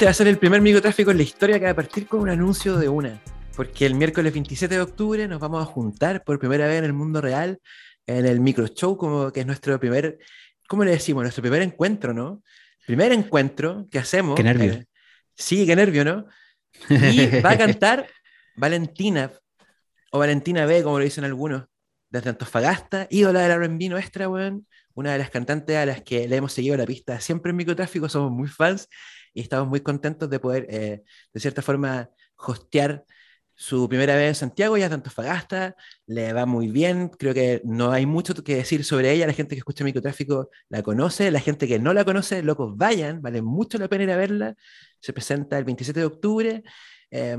Este va a ser el primer microtráfico en la historia que va a partir con un anuncio de una. Porque el miércoles 27 de octubre nos vamos a juntar por primera vez en el mundo real, en el micro show, como que es nuestro primer, ¿cómo le decimos? Nuestro primer encuentro, ¿no? Primer encuentro que hacemos. Qué nervio. eh, sí, qué nervio, ¿no? Y va a cantar Valentina, o Valentina B, como lo dicen algunos, desde Antofagasta, ídola del R&B nuestra, weón. Una de las cantantes a las que le hemos seguido la pista siempre en microtráfico, somos muy fans y estamos muy contentos de poder, eh, de cierta forma, hostear su primera vez en Santiago, ya es de Antofagasta, le va muy bien, creo que no hay mucho que decir sobre ella, la gente que escucha microtráfico la conoce, la gente que no la conoce, locos, vayan, vale mucho la pena ir a verla, se presenta el 27 de octubre eh,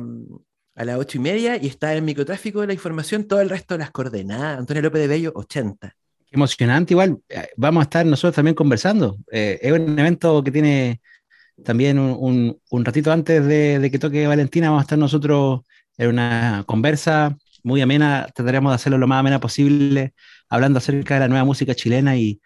a las 8 y media y está en microtráfico la información, todo el resto de las coordenadas, Antonio López de Bello, 80. Qué emocionante, igual. eh, Vamos a estar nosotros también conversando. Eh, es un evento que tiene también un, un- un ratito antes de, de que toque Valentina, vamos a estar nosotros en una conversa muy amena, trataremos de hacerlo lo más amena posible, hablando acerca de la nueva música chilena. Y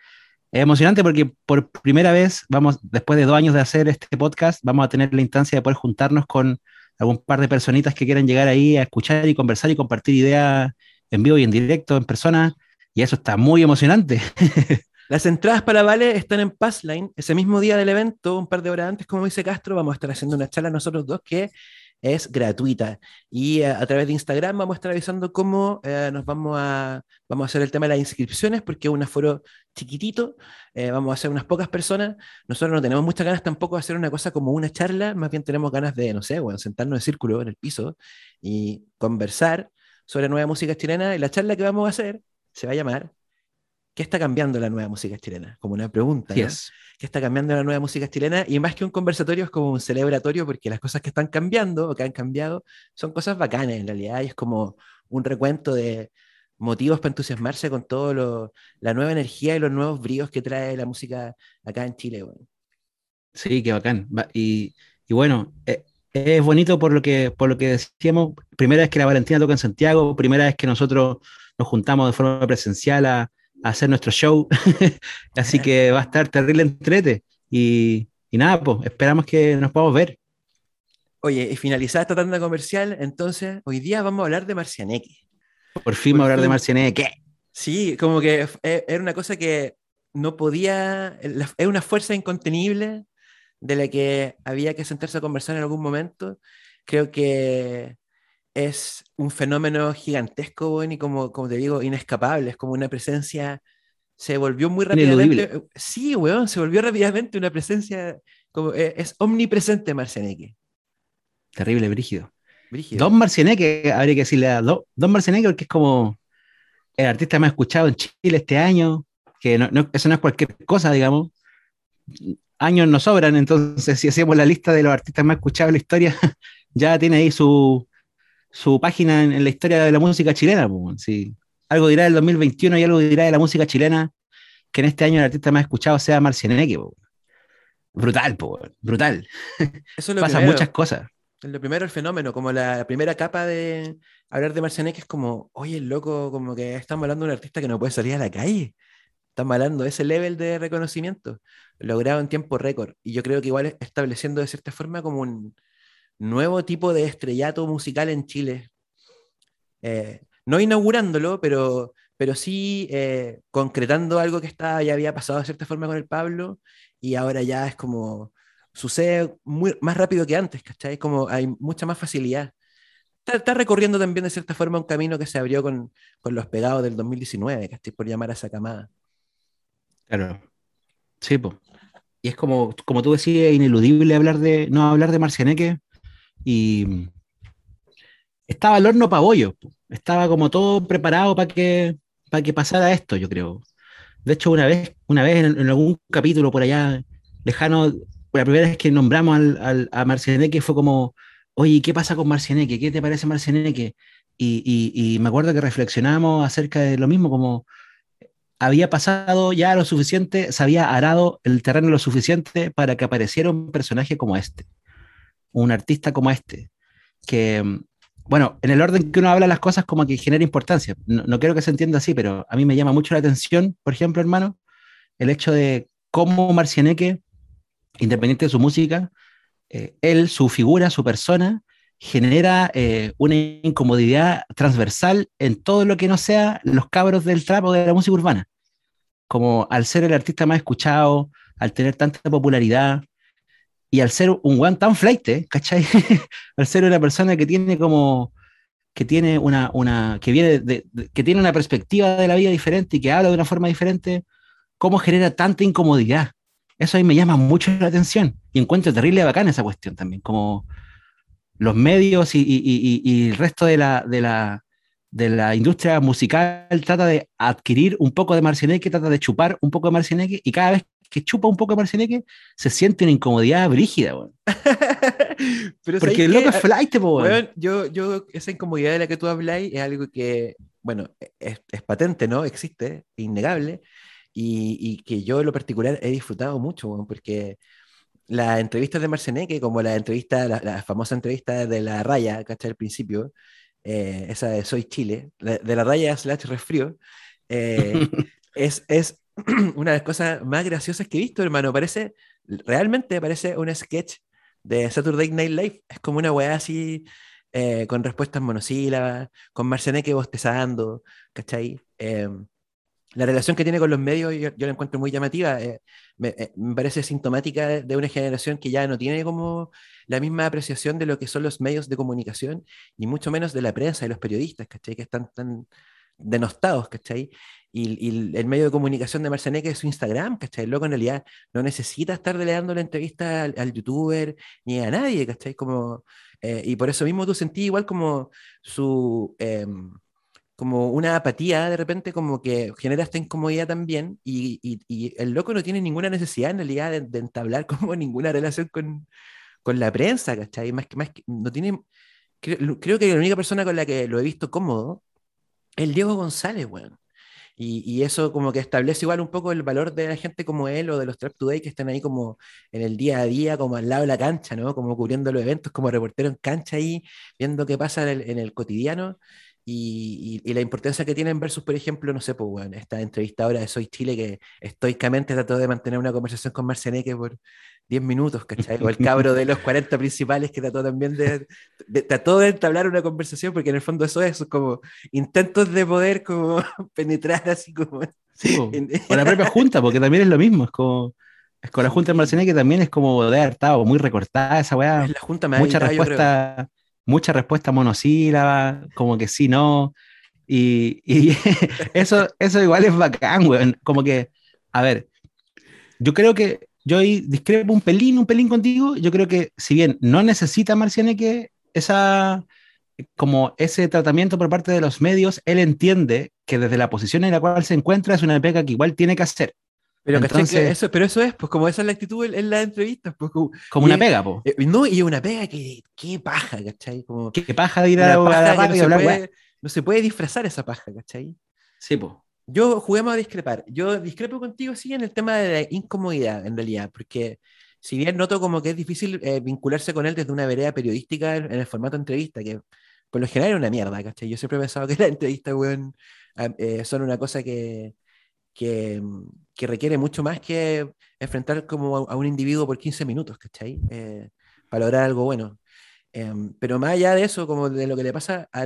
es emocionante porque por primera vez, vamos, después de dos años de hacer este podcast, vamos a tener la instancia de poder juntarnos con algún par de personitas que quieran llegar ahí a escuchar y conversar y compartir ideas en vivo y en directo, en persona, y eso está muy emocionante. Las entradas para Vale están en Passline. Ese mismo día del evento, un par de horas antes, como dice Castro, vamos a estar haciendo una charla nosotros dos que es gratuita. Y eh, a través de Instagram vamos a estar avisando cómo eh, nos vamos a, vamos a hacer el tema de las inscripciones, porque es un aforo chiquitito, eh, vamos a hacer unas pocas personas. Nosotros no tenemos muchas ganas tampoco de hacer una cosa como una charla, más bien tenemos ganas de, no sé, bueno, sentarnos en círculo en el piso y conversar sobre nueva música chilena. Y la charla que vamos a hacer se va a llamar ¿Qué está cambiando la nueva música chilena? Como una pregunta. ¿no? ¿Qué está cambiando la nueva música chilena? Y más que un conversatorio, es como un celebratorio, porque las cosas que están cambiando o que han cambiado son cosas bacanas en realidad. Y es como un recuento de motivos para entusiasmarse con todo lo, la nueva energía y los nuevos bríos que trae la música acá en Chile. Sí, qué bacán. Y bueno, eh, es bonito por lo que, por lo que decíamos, primera vez que la Valentina toca en Santiago, primera vez que nosotros nos juntamos de forma presencial a, a hacer nuestro show, así que va a estar terrible entrete. Y, y nada, pues esperamos que nos podamos ver. Oye, y finalizada esta tanda comercial, entonces hoy día vamos a hablar de Marcianeque. Por fin vamos a hablar de. ¿Qué? Sí, como que e- era una cosa que no podía, es una fuerza incontenible de la que había que sentarse a conversar en algún momento. Creo que es un fenómeno gigantesco, weón, y como, como te digo, inescapable, es como una presencia, se volvió muy rápidamente. Ineludible. Sí, weón, se volvió rápidamente una presencia, como, eh, es omnipresente Marcianeque. Terrible, brígido. Brígido. Don Marcianeque, habría que decirle a Do- Don Marcianeque porque es como el artista más escuchado en Chile este año, que no, no- eso no es cualquier cosa, digamos. Años nos sobran, entonces si hacemos la lista de los artistas más escuchados en la historia, ya tiene ahí su, su página en, en la historia de la música chilena. pues, sí. Algo dirá del 2021 y algo dirá de la música chilena, que en este año el artista más escuchado sea Marcianeque. Brutal, brutal. Eso es lo Pasan primero. muchas cosas. Lo primero, el fenómeno, como la primera capa de hablar de Marcianeque es como, oye, el loco, como que estamos hablando de un artista que no puede salir a la calle. Estamos hablando de ese level de reconocimiento, logrado en tiempo récord. Y yo creo que igual es estableciendo de cierta forma como un nuevo tipo de estrellato musical en Chile. Eh, no inaugurándolo, pero, pero sí eh, concretando algo que estaba, ya había pasado de cierta forma con el Pablo y ahora ya es como sucede más rápido que antes, ¿cachai? Como hay mucha más facilidad. Está, recorriendo también de cierta forma un camino que se abrió con, con los pegados del 2019, ¿cachai? Por llamar a esa camada. Claro. Sí, pues. Y es como, como tú decías, ineludible hablar de, no hablar de Marcianeque. Y estaba el horno po. Estaba como todo preparado para que, que pasara esto, yo creo. De hecho, una vez, una vez en, algún capítulo por allá lejano, la primera vez que nombramos al, al- a Marcianeque fue como, oye, ¿qué pasa con Marcianeque? ¿Qué te parece Marcianeque? Y, y, y me acuerdo que reflexionamos acerca de lo mismo, como había pasado ya lo suficiente, se había arado el terreno lo suficiente para que apareciera un personaje como este, un artista como este, que, mm, bueno, en el orden que uno habla las cosas como que genera importancia. No, no quiero que se entienda así, pero a mí me llama mucho la atención, por ejemplo, hermano, el hecho de cómo Marcianeque, independiente de su música, eh, él, su figura, su persona, genera eh, una incomodidad transversal en todo lo que no sea los cabros del trap o de la música urbana. Como al ser el artista más escuchado, al tener tanta popularidad y al ser un one tan flight, ¿cachai? al ser una persona que tiene como que tiene una, una que viene que tiene una perspectiva de la vida diferente y que habla de una forma diferente, ¿cómo genera tanta incomodidad? Eso a mí me llama mucho la atención y encuentro terrible bacán esa cuestión también, como los medios y, el resto de la, de, la, de la industria musical trata de adquirir un poco de Marcianeque, trata de chupar un poco de Marcianeque y cada vez que chupa un poco de Marcianeque se siente una incomodidad brígida, Porque el loco es flight, weón. yo, yo, esa incomodidad de la que tú hablas es algo que, bueno, es, es patente, ¿no? Existe, innegable, y, y, que yo en lo particular he disfrutado mucho, weón, porque las entrevistas de Marceneque, como la entrevista, la, famosa entrevista de la raya, ¿cachai? Al principio, eh, esa de Soy Chile, de, la raya slash resfrío, eh, es, es una de las cosas más graciosas que he visto, hermano. Parece, realmente parece un sketch de Saturday Night Live. Es como una weá así, eh, con respuestas monosílabas, con Marceneque bostezando, ¿cachai? Em, la relación que tiene con los medios yo, la encuentro muy llamativa. Eh, eh, me, parece sintomática de, una generación que ya no tiene como la misma apreciación de lo que son los medios de comunicación, y mucho menos de la prensa y los periodistas, ¿cachai? Que están tan denostados, ¿cachai? Y, y el medio de comunicación de Marcianeque es su Instagram, ¿cachai? El loco en realidad no necesita estar delegando la entrevista al, youtuber ni a nadie, ¿cachai? Como, eh, y por eso mismo tú sentí igual como su... Em, como una apatía de repente, como que genera esta incomodidad también, y, y, el loco no tiene ninguna necesidad en realidad de, entablar como ninguna relación con, con, la prensa, ¿cachai? Más que, más que, no tiene, creo, creo, que la única persona con la que lo he visto cómodo el Diego González, weón. Y, y, eso como que establece igual un poco el valor de la gente como él o de los Trap Today que están ahí como en el día a día, como al lado de la cancha, ¿no? Como cubriendo los eventos, como reportero en cancha ahí, viendo qué pasa en el, cotidiano. Y, la importancia que tienen versus, por ejemplo, no sé, pues, bueno, esta entrevistadora de Soy Chile que estoicamente trató de mantener una conversación con Marcianeque por 10 minutos, ¿cachai? O el cabro de los 40 principales que trató también de, trató de entablar una conversación, porque en el fondo eso es como intentos de poder como penetrar así como... Sí, o la propia Junta, porque también es lo mismo, es como... Es con la Junta de Marcianeque también es como de haber estado muy recortada esa weá. La Junta me Mucha respuesta mucha respuesta monosílaba, como que sí, no. Y, eso, eso igual es bacán, weón. Como que, a ver, yo creo que yo ahí discrepo un pelín, un pelín contigo. Yo creo que si bien no necesita Marcianeque esa como ese tratamiento por parte de los medios, él entiende que desde la posición en la cual se encuentra es una pega que igual tiene que hacer. Pero, eso, pero eso es, pues como esa es la actitud en, la entrevista. Pues, como, una pega, pues. no, y una pega que, qué paja, ¿cachai? Como, qué paja de ir a, la, no, se puede, no se puede disfrazar esa paja, ¿cachai? Sí, pues. Yo juguemos a discrepar. Yo discrepo contigo, sí, en el tema de la incomodidad, en realidad, porque si bien noto como que es difícil eh, vincularse con él desde una vereda periodística en, el formato entrevista, que por lo general es una mierda, ¿cachai? Yo siempre he pensado que las entrevistas, eh, son una cosa que, que, que requiere mucho más que enfrentar como a, un individuo por 15 minutos, ¿cachai? Eh, para lograr algo bueno. Em, pero más allá de eso, como de lo que le pasa a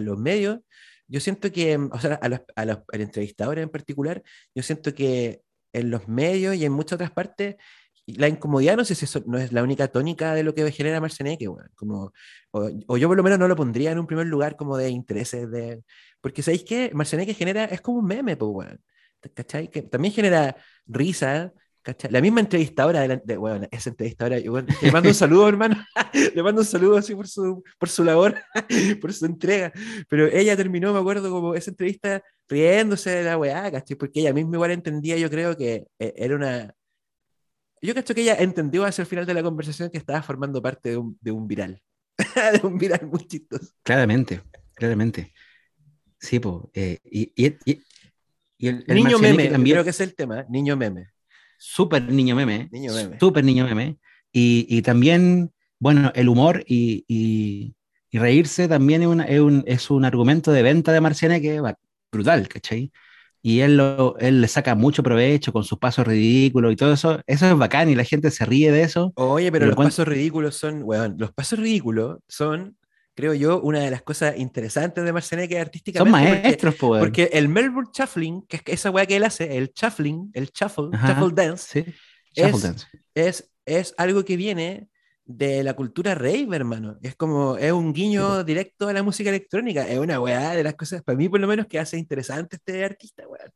los medios, yo siento que, o sea, a los, a los entrevistadores en particular, yo siento que en los medios y en muchas otras partes, la incomodidad no sé si eso no es la única tónica de lo que genera Marceneque, bueno, como, o, o, yo por lo menos no lo pondría en un primer lugar como de intereses de... Porque ¿sabéis qué? Marceneque genera, es como un meme, pues, bueno. ¿cachai? Que también genera risa, ¿cachai? La misma entrevistadora, de, de bueno, esa entrevistadora, le mando un saludo, hermano, le mando un saludo así por su, por su labor, por su entrega, pero ella terminó, me acuerdo, como esa entrevista riéndose de la weá, ¿cachai? Porque ella misma igual entendía, yo creo que eh, era una... Yo creo que ella entendió hacia el final de la conversación que estaba formando parte de un, de un viral, de un viral muy chistoso. Claramente, claramente. Sí, pues, y, y, el, niño meme, también, creo que es el tema, niño meme. Súper niño meme. Niño meme. Súper niño meme. Y, y, también, bueno, el humor y, y, reírse también es, una, es, un, es, un, argumento de venta de Marciane que va brutal, ¿cachai? y él, lo, él le saca mucho provecho con sus pasos ridículos y todo eso. Eso es bacán y la gente se ríe de eso. Oye, pero los pasos ridículos son, weón, los pasos ridículos son, creo yo, una de las cosas interesantes de Marceneque artísticamente. Son maestros, porque, porque el Melbourne Shuffling, que es esa weá que él hace, el shuffling, el shuffle, shuffle dance, sí. es, dance. Es, es algo que viene de la cultura rave, hermano. Es como, es un guiño directo a la música electrónica. Es una weá de las cosas, para mí por lo menos, que hace interesante este artista, weón.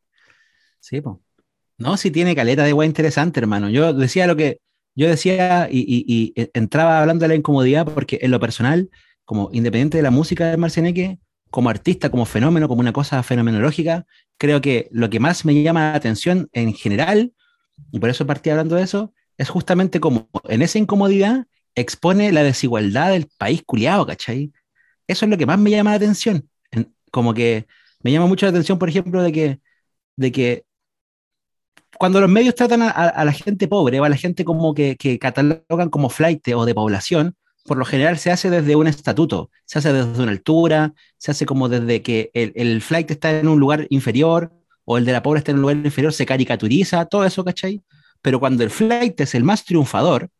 Sí, pues. No, sí tiene caleta de weá interesante, hermano. Yo decía lo que, yo decía y, y, y, entraba hablando de la incomodidad porque en lo personal, como independiente de la música de Marcianeque, como artista, como fenómeno, como una cosa fenomenológica, creo que lo que más me llama la atención en general, y por eso partí hablando de eso, es justamente como en esa incomodidad expone la desigualdad del país culiado, ¿cachai? Eso es lo que más me llama la atención. En, como que me llama mucho la atención, por ejemplo, de que, de que cuando los medios tratan a, a, la gente pobre o a la gente como que, que catalogan como flight o de población, por lo general se hace desde un estatuto, se hace desde una altura, se hace como desde que el, flight está en un lugar inferior o el de la pobre está en un lugar inferior, se caricaturiza, todo eso, ¿cachai? Pero cuando el flight es el más triunfador,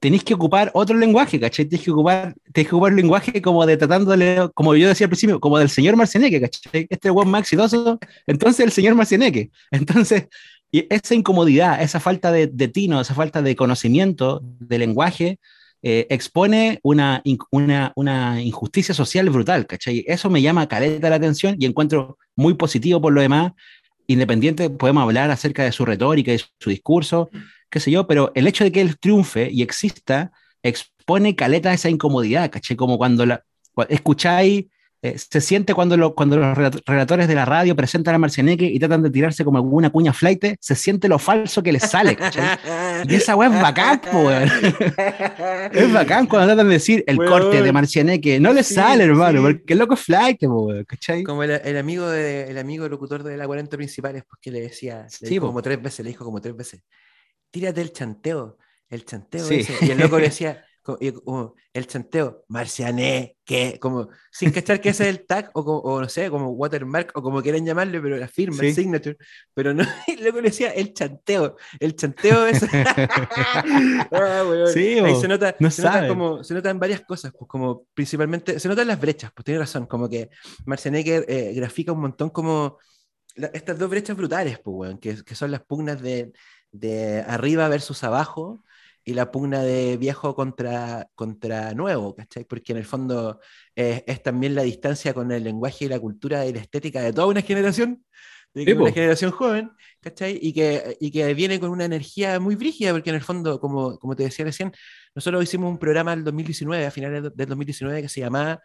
tenéis que ocupar otro lenguaje, ¿cachai? Tenéis que ocupar, tenéis que ocupar un lenguaje como de tratándole, como yo decía al principio, como del señor Marcianeque, ¿cachai? Este es más exitoso, entonces el señor Marcianeque. Entonces, y esa incomodidad, esa falta de, de, tino, esa falta de conocimiento de lenguaje, eh, expone una, una, una, injusticia social brutal, ¿cachai? Eso me llama caleta la atención y encuentro muy positivo por lo demás. Independiente, podemos hablar acerca de su retórica y su discurso, qué sé yo, pero el hecho de que él triunfe y exista expone caleta esa incomodidad, ¿caché? Como cuando la, escucháis, eh, se siente cuando, lo, cuando los relatores de la radio presentan a Marcianeque y tratan de tirarse como alguna cuña flight, se siente lo falso que les sale, ¿cachai? Y esa weá es bacán, weón. es bacán cuando tratan de decir el weón. corte de Marcianeque. No le sí, sale, hermano, sí. porque el loco es flight, weón, ¿cachai? Como el, el, amigo de, el amigo locutor de la 40 principales, pues que le decía, le sí, dijo como tres veces, le dijo como tres veces tírate el chanteo, el chanteo sí. ese. Y el loco le decía, como, el chanteo, Marciané, que, como, sin cachar que ese es el tag, o, o, no sé, como watermark, o como quieran llamarle, pero la firma, sí. el signature, pero no, y luego le decía el chanteo, el chanteo es... ah, bueno, sí, Ahí se nota, no se, nota como, se notan varias cosas, pues como principalmente, se notan las brechas, pues tiene razón, como que Marciané que eh, grafica un montón como la, estas dos brechas brutales, pues, bueno, que, que son las pugnas de de arriba versus abajo y la pugna de viejo contra, contra nuevo, ¿cachai? Porque en el fondo es, es, también la distancia con el lenguaje y la cultura y la estética de toda una generación, de una generación joven, ¿cachai? Y que, y que viene con una energía muy brígida, porque en el fondo, como, como te decía recién, nosotros hicimos un programa en 2019, a finales del 2019, que se llamaba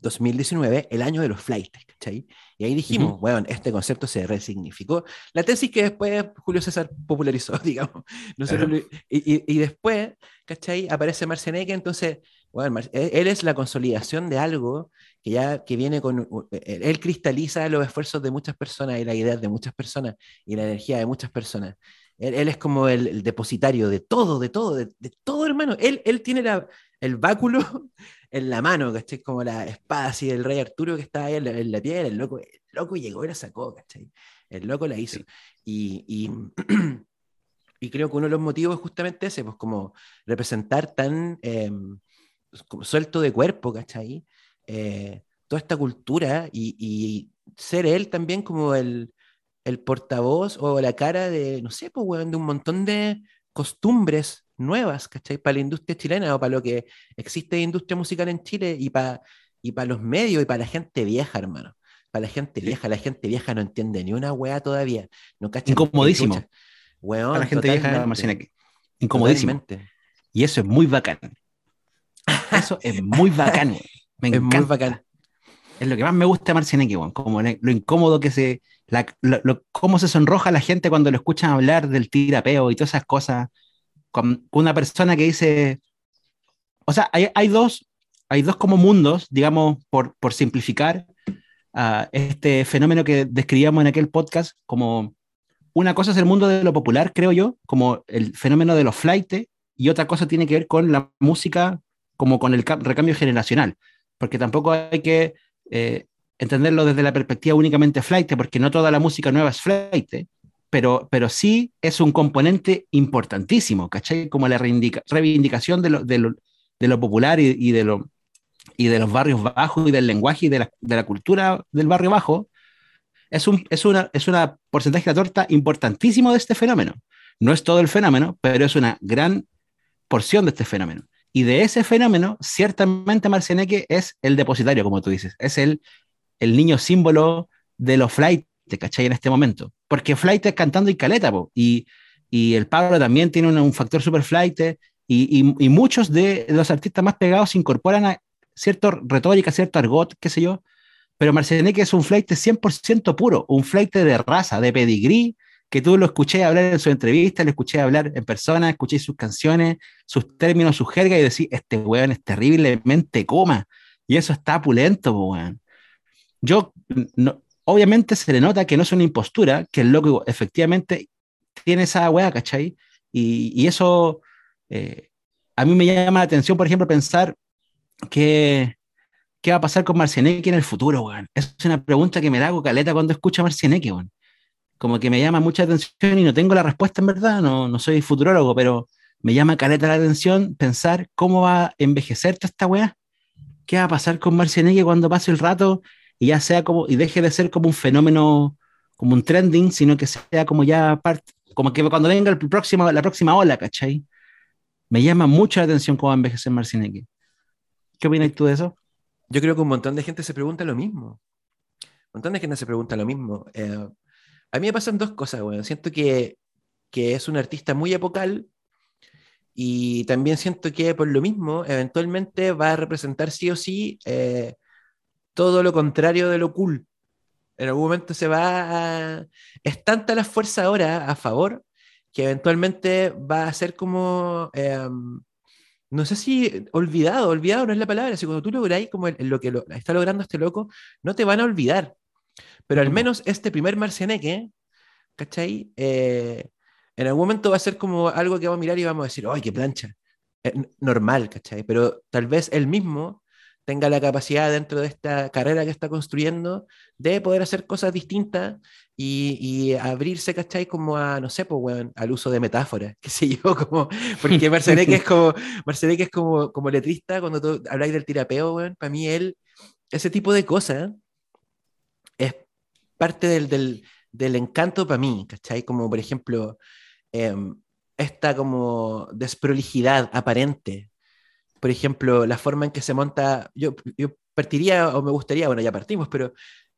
2019, el año de los flights, ¿cachai? Y ahí dijimos, uh -huh. bueno, este concepto se resignificó. La tesis que después Julio César popularizó, digamos. Nosotros uh -huh. y, y, y, después, ¿cachai? Aparece Marcianeque, entonces, bueno, Mar él es la consolidación de algo que ya que viene con... Él cristaliza los esfuerzos de muchas personas y la idea de muchas personas y la energía de muchas personas. Él, él es como el, el, depositario de todo, de todo, de, de todo, hermano. Él, él tiene la, el báculo en la mano, ¿cachai? Como la espada así del rey Arturo que estaba ahí en la, en la piedra, el loco, el loco llegó y la sacó, ¿cachai? El loco la hizo. Sí. Y, y, y, creo que uno de los motivos es justamente ese, pues como representar tan eh, como suelto de cuerpo, ¿cachai? Eh, toda esta cultura y, y, ser él también como el, el portavoz o la cara de, no sé, pues, weón, de un montón de costumbres nuevas, ¿cachai? Para la industria chilena o para lo que existe de industria musical en Chile y para y para los medios y para la gente vieja, hermano. Para la gente vieja, la gente vieja no entiende ni una weá todavía. No cacha Incomodísimo. Weón, para la gente vieja, Marcianeque. Incomodísimo. Totalmente. Y eso es muy bacán. Eso es muy bacán, Me es encanta. muy bacán. Es lo que más me gusta de Marcianeque, weón. Como lo incómodo que se. La, lo, lo, cómo se sonroja la gente cuando lo escuchan hablar del tirapeo y todas esas cosas con una persona que dice, o sea, hay, hay dos, hay dos como mundos, digamos, por, por simplificar uh, este fenómeno que describíamos en aquel podcast, como una cosa es el mundo de lo popular, creo yo, como el fenómeno de los flights, y otra cosa tiene que ver con la música, como con el recambio generacional, porque tampoco hay que, eh, entenderlo desde la perspectiva únicamente flight, porque no toda la música nueva es flight, pero, pero sí es un componente importantísimo, ¿cachai? Como la reivindicación de lo, de lo, de lo popular y, de lo, y de los barrios bajos y del lenguaje y de la, de la cultura del barrio bajo, es un, es, una, es una porcentaje de torta importantísimo de este fenómeno. No es todo el fenómeno, pero es una gran porción de este fenómeno. Y de ese fenómeno, ciertamente Marcianeque es el depositario, como tú dices, es el, el niño símbolo de los flight, ¿cachai? En este momento. Porque flight es cantando y caleta, y, y el Pablo también tiene un, factor super flight, y, y, muchos de los artistas más pegados incorporan a cierta retórica, cierto argot, qué sé yo, pero Marcianeque es un flight 100% puro, un flight de raza, de pedigrí, que tú lo escuché hablar en su entrevista, lo escuché hablar en persona, escuché sus canciones, sus términos, su jerga y decir, este weón es terriblemente coma. Y eso está pulento, weón. Yo, obviamente se le nota que no es una impostura, que el loco efectivamente tiene esa weá, ¿cachai? Y, y eso eh, a mí me llama la atención, por ejemplo, pensar que, qué va a pasar con Marcianeque en el futuro, weón. Es una pregunta que me da hago caleta cuando escucho a Marcianeque, weón como que me llama mucha atención y no tengo la respuesta en verdad, no, no soy futurólogo, pero me llama caleta la atención pensar cómo va a envejecer esta weá. ¿Qué va a pasar con Marcianeque cuando pase el rato y ya sea como, y deje de ser como un fenómeno, como un trending, sino que sea como ya parte, como que cuando venga el próximo, la próxima ola, ¿cachai? Me llama mucho la atención cómo va a envejecer. ¿Qué opinas tú de eso? Yo creo que un montón de gente se pregunta lo mismo. Un montón de gente se pregunta lo mismo. Eh, a mí me pasan dos cosas, bueno. Siento que, que es un artista muy epocal y también siento que por lo mismo, eventualmente va a representar sí o sí eh, todo lo contrario de lo cool. En algún momento se va a... Es tanta la fuerza ahora a favor que eventualmente va a ser como... Em, no sé si olvidado, olvidado no es la palabra, si cuando tú lográis como lo que lo, está logrando este loco, no te van a olvidar. Pero al menos este primer Marcianeque, ¿cachai? Eh, en algún momento va a ser como algo que vamos a mirar y vamos a decir, ¡ay, qué plancha! normal, ¿cachai? Pero tal vez él mismo tenga la capacidad dentro de esta carrera que está construyendo de poder hacer cosas distintas y, abrirse, ¿cachai? Como a, no sé, pues, bueno, al uso de metáforas, qué sé yo, como, porque Marcianeque es como, Marcianeque es como, como letrista, cuando tú habláis del tirapeo, bueno, para mí él, ese tipo de cosas es parte del, del, del encanto para mí, ¿cachai? Como por ejemplo, em, esta como desprolijidad aparente. Por ejemplo, la forma en que se monta, yo, yo partiría o me gustaría, bueno, ya partimos, pero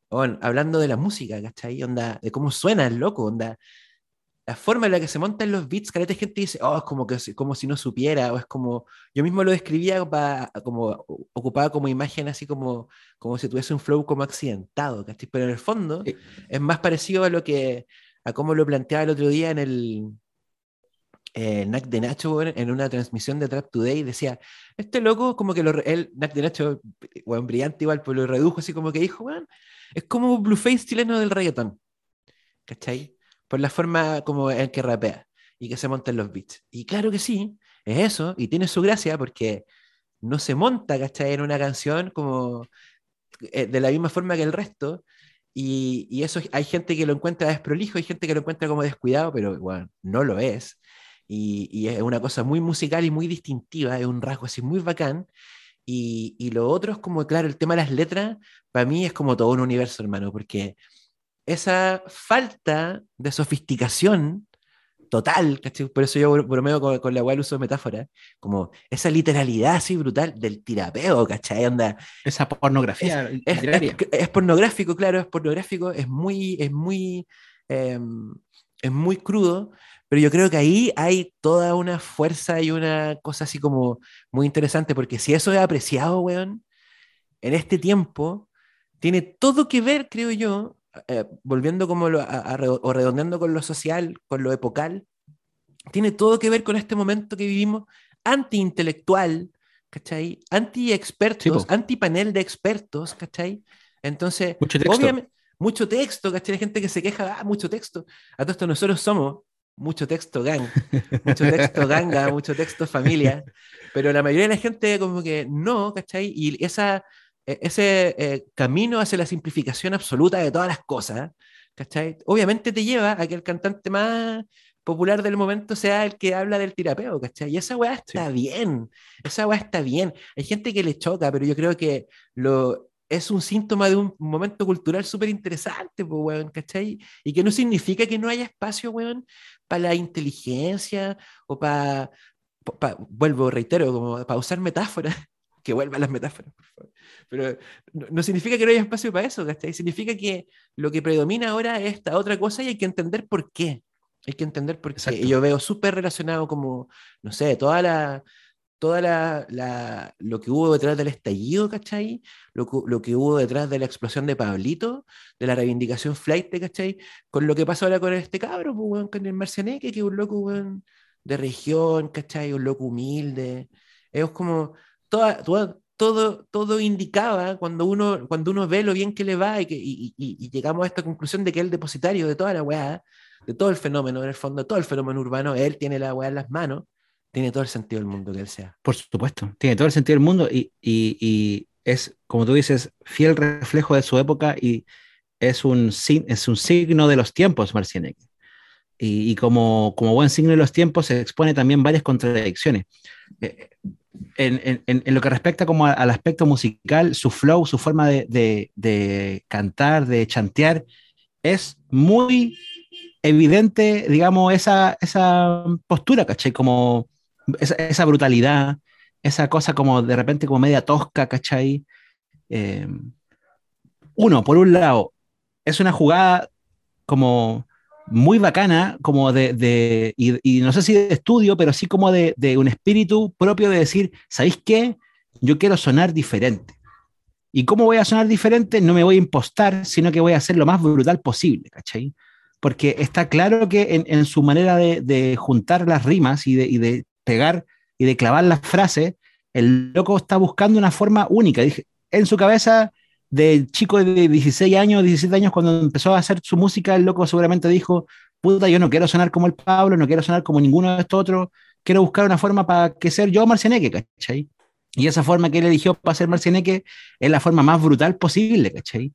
bueno, hablando de la música, ¿cachai? Onda, de cómo suena el loco, onda, la forma en la que se montan los beats, que hay gente dice, oh, es como, que, como si no supiera, o es como, yo mismo lo describía para, como ocupaba como imagen así como, como si tuviese un flow como accidentado, ¿cachai? Pero en el fondo es más parecido a lo que, a cómo lo planteaba el otro día en el eh, Nac de Nacho, en una transmisión de Trap Today, decía, este loco como que lo, él, Nac de Nacho, bueno, brillante igual, pero lo redujo así como que dijo, bueno, es como Blueface chileno del reggaetón, ¿cachai? por la forma como en que rapea y que se montan los beats. Y claro que sí, es eso, y tiene su gracia porque no se monta, ¿cachai? En una canción como eh, de la misma forma que el resto, y, y, eso hay gente que lo encuentra desprolijo, hay gente que lo encuentra como descuidado, pero bueno, no lo es. Y, y, es una cosa muy musical y muy distintiva, es un rasgo así muy bacán. Y, y, lo otro es como, claro, el tema de las letras, para mí es como todo un universo, hermano, porque esa falta de sofisticación total, por eso yo bromeo con, con la cual uso metáfora, como esa literalidad así brutal del tirapeo, ¿cachai? Onda, esa pornografía es, pornográfico, claro, es pornográfico, es muy, es muy, em, es muy crudo, pero yo creo que ahí hay toda una fuerza y una cosa así como muy interesante, porque si eso es apreciado, weón, en este tiempo, tiene todo que ver, creo yo, eh, volviendo como o redondeando con lo social, con lo epocal, tiene todo que ver con este momento que vivimos anti-intelectual, ¿cachai? Anti-expertos, anti-panel de expertos, ¿cachai? Entonces, mucho texto. obviamente, mucho texto, ¿cachai? Hay gente que se queja, ah, mucho texto. A todo esto nosotros somos mucho texto gang, mucho texto ganga, mucho texto familia, pero la mayoría de la gente como que no, ¿cachai? Y esa e, ese eh, camino hacia la simplificación absoluta de todas las cosas, ¿cachai? Obviamente te lleva a que el cantante más popular del momento sea el que habla del tirapeo, ¿cachai? Y esa weá está bien, esa weá está bien. Hay gente que le choca, pero yo creo que lo, es un síntoma de un momento cultural súper interesante, pues, weón, ¿cachai? Y que no significa que no haya espacio, weón, para la inteligencia o para, vuelvo, reitero, como para usar metáforas, que vuelvan las metáforas, por favor. Pero no, significa que no haya espacio para eso, ¿cachai? Significa que lo que predomina ahora es esta otra cosa y hay que entender por qué. Hay que entender por qué. Y yo veo súper relacionado como, no sé, toda la, toda la, lo que hubo detrás del estallido, ¿cachai? Lo, lo, que hubo detrás de la explosión de Pablito, de la reivindicación flight, ¿cachai? Con lo que pasó ahora con este cabro, pues, con el Marcianeque, que es un loco, de región, ¿cachai? Un loco humilde. Es como, toda, todo, todo indicaba cuando uno, cuando uno ve lo bien que le va y, que, y, y, llegamos a esta conclusión de que el depositario de toda la weá, de todo el fenómeno, en el fondo, todo el fenómeno urbano, él tiene la weá en las manos, tiene todo el sentido del mundo que él sea. Por supuesto, tiene todo el sentido del mundo y, y, es, como tú dices, fiel reflejo de su época y es un, es un signo de los tiempos, Marcianek. Y, como, como buen signo de los tiempos se expone también varias contradicciones. Eh, en, en, lo que respecta como al aspecto musical, su flow, su forma de, de, de cantar, de chantear, es muy evidente, digamos, esa, esa postura, ¿cachai? Como esa, esa, brutalidad, esa cosa como de repente como media tosca, ¿cachai? Eh, uno, por un lado, es una jugada como muy bacana, como de, y, no sé si de estudio, pero sí como de, de, un espíritu propio de decir, ¿sabéis qué? Yo quiero sonar diferente. ¿Y cómo voy a sonar diferente? No me voy a impostar, sino que voy a hacer lo más brutal posible, ¿cachai? porque está claro que en, su manera de, juntar las rimas y de, pegar y de clavar las frases, el loco está buscando una forma única. En su cabeza, de chico de 16 años, 17 años, cuando empezó a hacer su música, el loco seguramente dijo, puta, yo no quiero sonar como el Pablo, no quiero sonar como ninguno de estos otros, quiero buscar una forma para que ser yo Marcianeque, ¿cachai? Y esa forma que él eligió para ser Marcianeque es la forma más brutal posible, ¿cachai?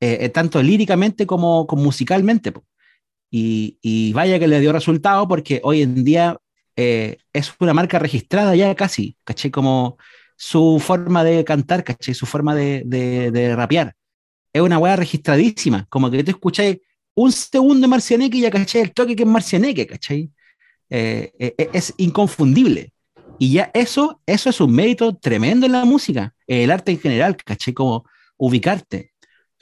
Eh, eh, tanto líricamente como, como musicalmente. Y, vaya que le dio resultado porque hoy en día eh, es una marca registrada ya casi, caché como su forma de cantar, caché su forma de, de, rapear. Es una weá registradísima, como que te escucháis un segundo de Marcianeque y ya caché el toque que es Marcianeque, caché. Eh, eh, es inconfundible. Y ya eso, eso es un mérito tremendo en la música, el arte en general, caché, como ubicarte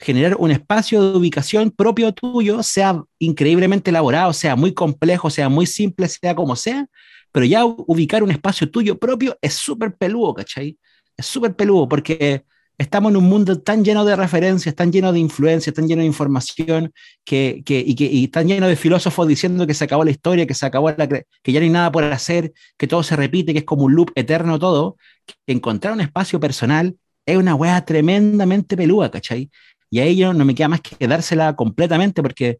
generar un espacio de ubicación propio tuyo, sea increíblemente elaborado, sea muy complejo, sea muy simple, sea como sea, pero ya ubicar un espacio tuyo propio es súper peludo, ¿cachai? Es súper peludo porque estamos en un mundo tan lleno de referencias, tan lleno de influencias, tan lleno de información, que, que, y, que, y tan lleno de filósofos diciendo que se acabó la historia, que se acabó la, que ya no hay nada por hacer, que todo se repite, que es como un loop eterno todo, que encontrar un espacio personal es una wea tremendamente peluda, ¿cachai? Y a ello no me queda más que dársela completamente porque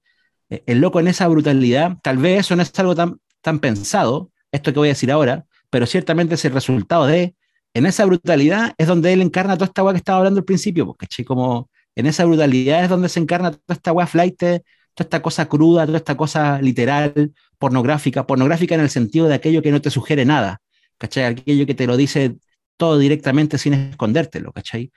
eh, el loco en esa brutalidad, tal vez eso no es algo tan, pensado, esto que voy a decir ahora, pero ciertamente es el resultado de, en esa brutalidad es donde él encarna toda esta weá que estaba hablando al principio, porque Como en esa brutalidad es donde se encarna toda esta weá flight, toda esta cosa cruda, toda esta cosa literal, pornográfica, pornográfica en el sentido de aquello que no te sugiere nada, ¿cachai? Aquello que te lo dice todo directamente sin escondértelo, ¿cachai?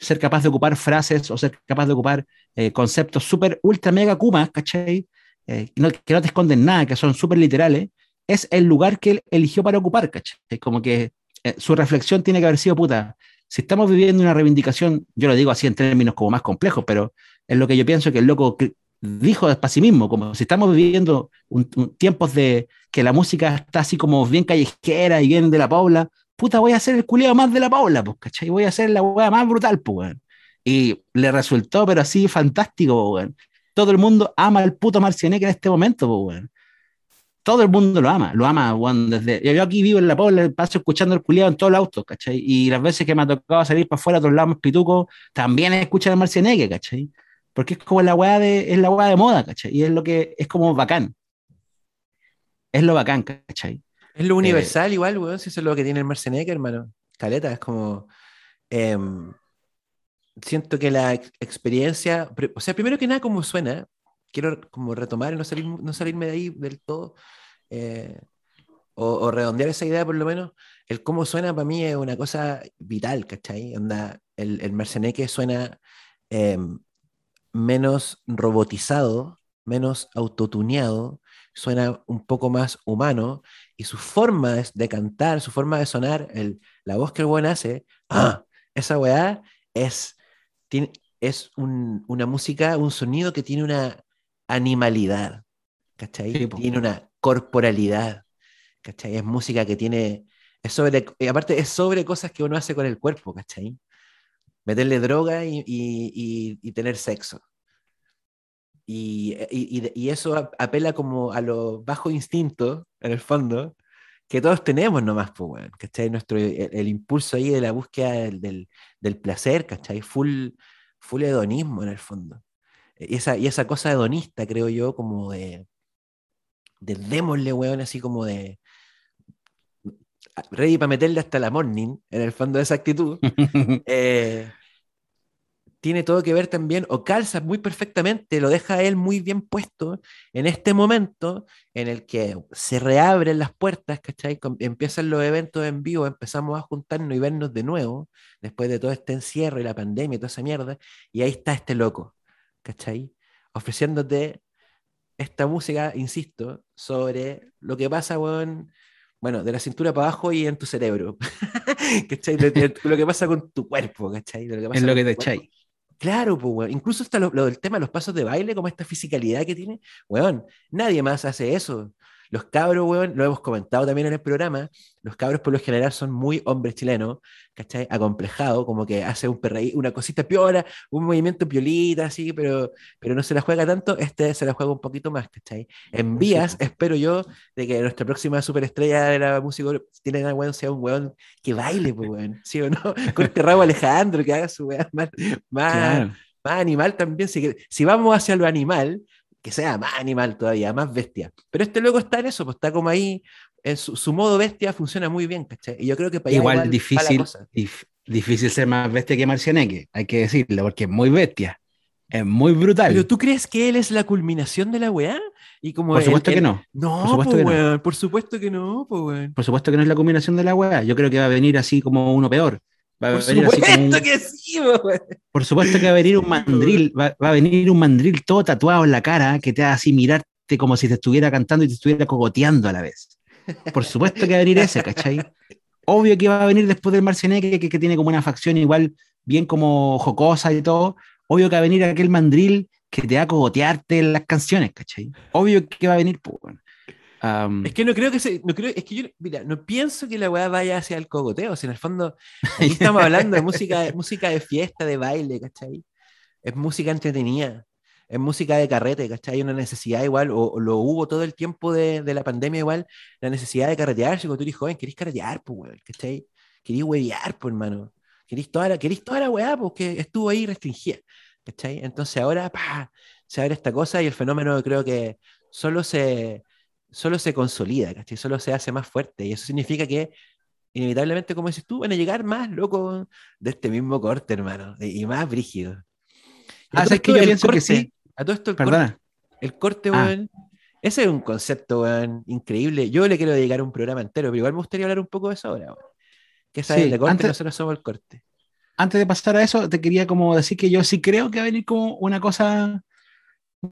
Ser capaz de ocupar frases o ser capaz de ocupar eh, conceptos súper, ultra, mega kumas, ¿cachai? Eh, que, no, te esconden nada, que son súper literales, es el lugar que él eligió para ocupar, ¿cachai? Como que eh, su reflexión tiene que haber sido, puta, si estamos viviendo una reivindicación, yo lo digo así en términos como más complejos, pero es lo que yo pienso que el loco dijo para sí mismo, como si estamos viviendo un, tiempos de que la música está así como bien callejera y bien de la paula, puta, voy a hacer el culiado más de la Paula, pues, ¿cachai? Voy a hacer la weá más brutal, pues, Y le resultó, pero así fantástico, pues, Todo el mundo ama al puto Marcianeque en este momento, pues, Todo el mundo lo ama, lo ama, weón. Desde, yo aquí vivo en la Paula, paso escuchando el culiado en todo el auto, ¿cachai? Y las veces que me ha tocado salir para afuera a otros lados más pituco, también escuchado el Marcianeque, ¿cachai? Porque es como la weá de, es la weá de moda, ¿cachai? Y es lo que, es como bacán. Es lo bacán, ¿cachai? Es lo universal, igual, weón, si eso es lo que tiene el Marceneque, hermano. Caleta, es como. Em, siento que la ex- experiencia, o sea, primero que nada, como suena, quiero como retomar y no, salir, no salirme de ahí del todo, eh, o, o redondear esa idea por lo menos, el cómo suena para mí es una cosa vital, ¿cachai? Onda, el, el Marcianeque suena eh, menos robotizado, menos autotuneado, suena un poco más humano y su forma de, cantar, su forma de sonar, el, la voz que el buen hace, ¡ah! esa weá es, tiene, es un- una música, un sonido que tiene una animalidad, ¿cachai? Sí, tiene una corporalidad, ¿cachai? Es música que tiene, es sobre, aparte es sobre cosas que uno hace con el cuerpo, ¿cachai? Meterle droga y, y- y- y tener sexo. Y, y- y y eso ap- apela como a los bajos instintos, en el fondo, que todos tenemos nomás, pues, weón, ¿cachai? Nuestro, el, el impulso ahí de la búsqueda del, del- del placer, ¿cachai? Full, full hedonismo en el fondo. Y esa, y esa cosa hedonista, creo yo, como de, de démosle, weón, así como de ready para meterle hasta la morning, en el fondo de esa actitud, eh, tiene todo que ver también, o calza muy perfectamente, lo deja él muy bien puesto en este momento en el que se reabren las puertas, ¿cachai? Empiezan los eventos en vivo, empezamos a juntarnos y vernos de nuevo, después de todo este encierro y la pandemia y toda esa mierda, y ahí está este loco, ¿cachai? Ofreciéndote esta música, insisto, sobre lo que pasa, weón, bueno, de la cintura para abajo y en tu cerebro, ¿cachai? Lo que pasa con tu cuerpo, ¿cachai? Lo que pasa es lo que te echáis. Claro, pues. Incluso hasta lo, lo del tema de los pasos de baile, como esta fisicalidad que tiene, weón, nadie más hace eso. Los cabros, weón, lo hemos comentado también en el programa, los cabros por lo general son muy hombres chilenos, ¿cachai? Acomplejado, como que hace un perreí, una cosita piola, un movimiento piolita, así, pero, pero no se la juega tanto, este se la juega un poquito más, ¿cachai? En vías, espero yo, de que nuestra próxima superestrella de la música tiene weón, sea un weón que baile, pues, weón, ¿sí o no? Corte rabo Alejandro, que haga su weón más, más, Claro. más animal también. Si, si vamos hacia lo animal, que sea más animal todavía, más bestia. Pero este loco está en eso, pues está como ahí, en su, su modo bestia funciona muy bien, ¿cachai? Y yo creo que para Igual, la difícil, dif- difícil ser más bestia que Marcianeque, hay que decirlo, porque es muy bestia. Es muy brutal. Pero tú crees que él es la culminación de la weá? Y como Por supuesto el- que no. No, Por supuesto po, que no. por supuesto que no, po. Por supuesto que no es la combinación de la weá. Yo creo que va a venir así como uno peor. Va a Por así como supuesto que sí, po, weón. Por supuesto que va a venir un mandril, va, va a venir un mandril todo tatuado en la cara que te va así mirarte como si te estuviera cantando y te estuviera cogoteando a la vez. Por supuesto que va a venir ese, ¿cachai? Obvio que va a venir después del Marcianeque, que, que tiene como una facción igual bien como jocosa y todo. Obvio que va a venir aquel mandril que te va a cogotearte en las canciones, ¿cachai? Obvio que va a venir, pues, bueno. Am, Es que no creo que se, no creo, es que yo, mira, no pienso que la weá vaya hacia el cogoteo, si en el fondo, aquí estamos hablando de música, música de fiesta, de baile, ¿cachai? Es música entretenida, es música de carrete, ¿cachai? Hay una necesidad igual, o, o lo hubo todo el tiempo de, de la pandemia igual, la necesidad de carretear, si cuando tú eres joven, querís carretear, pues, weón, ¿cachai? Querís huevear, pues, hermano. Querís toda la, querís toda la weá, pues, que estuvo ahí restringida, ¿cachai? Entonces ahora, pa, se abre esta cosa y el fenómeno creo que solo se, solo se consolida, ¿cachai? Solo se hace más fuerte. Y eso significa que, inevitablemente, como dices tú, van a llegar más locos de este mismo corte, hermano, y más brígidos. Ah, ¿sabes que yo el pienso que corte- sí? A todo esto, el corte, Perdona. el corte, Ah. weón, ese es un concepto, weón, increíble. Yo le quiero dedicar un programa entero, pero igual me gustaría hablar un poco de eso ahora, weón. Que esa Sí, es de corte, antes- nosotros somos el corte. antes de pasar a eso, te quería como decir que yo sí creo que va a venir como una cosa.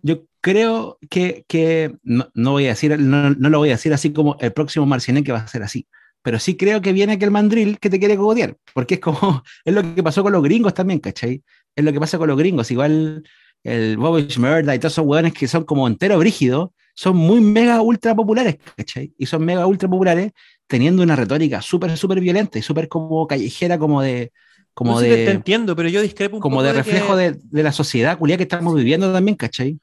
Yo creo que, que no, no voy a decir, no, no lo voy a decir así como el próximo Marcianeque que va a ser así. Pero sí creo que viene aquel mandril que te quiere cogotear. Porque es como, es lo que pasó con los gringos también, ¿cachai? Es lo que pasa con los gringos. Igual el Bobby Shmurda y todos esos hueones que son como entero brígidos, son muy mega ultra populares, ¿cachai? Y son mega ultra populares teniendo una retórica súper, súper violenta y súper como callejera, como de, como No te- de, te entiendo, pero yo discrepo un como poco de que- reflejo de, de la sociedad culia que estamos viviendo también, ¿cachai?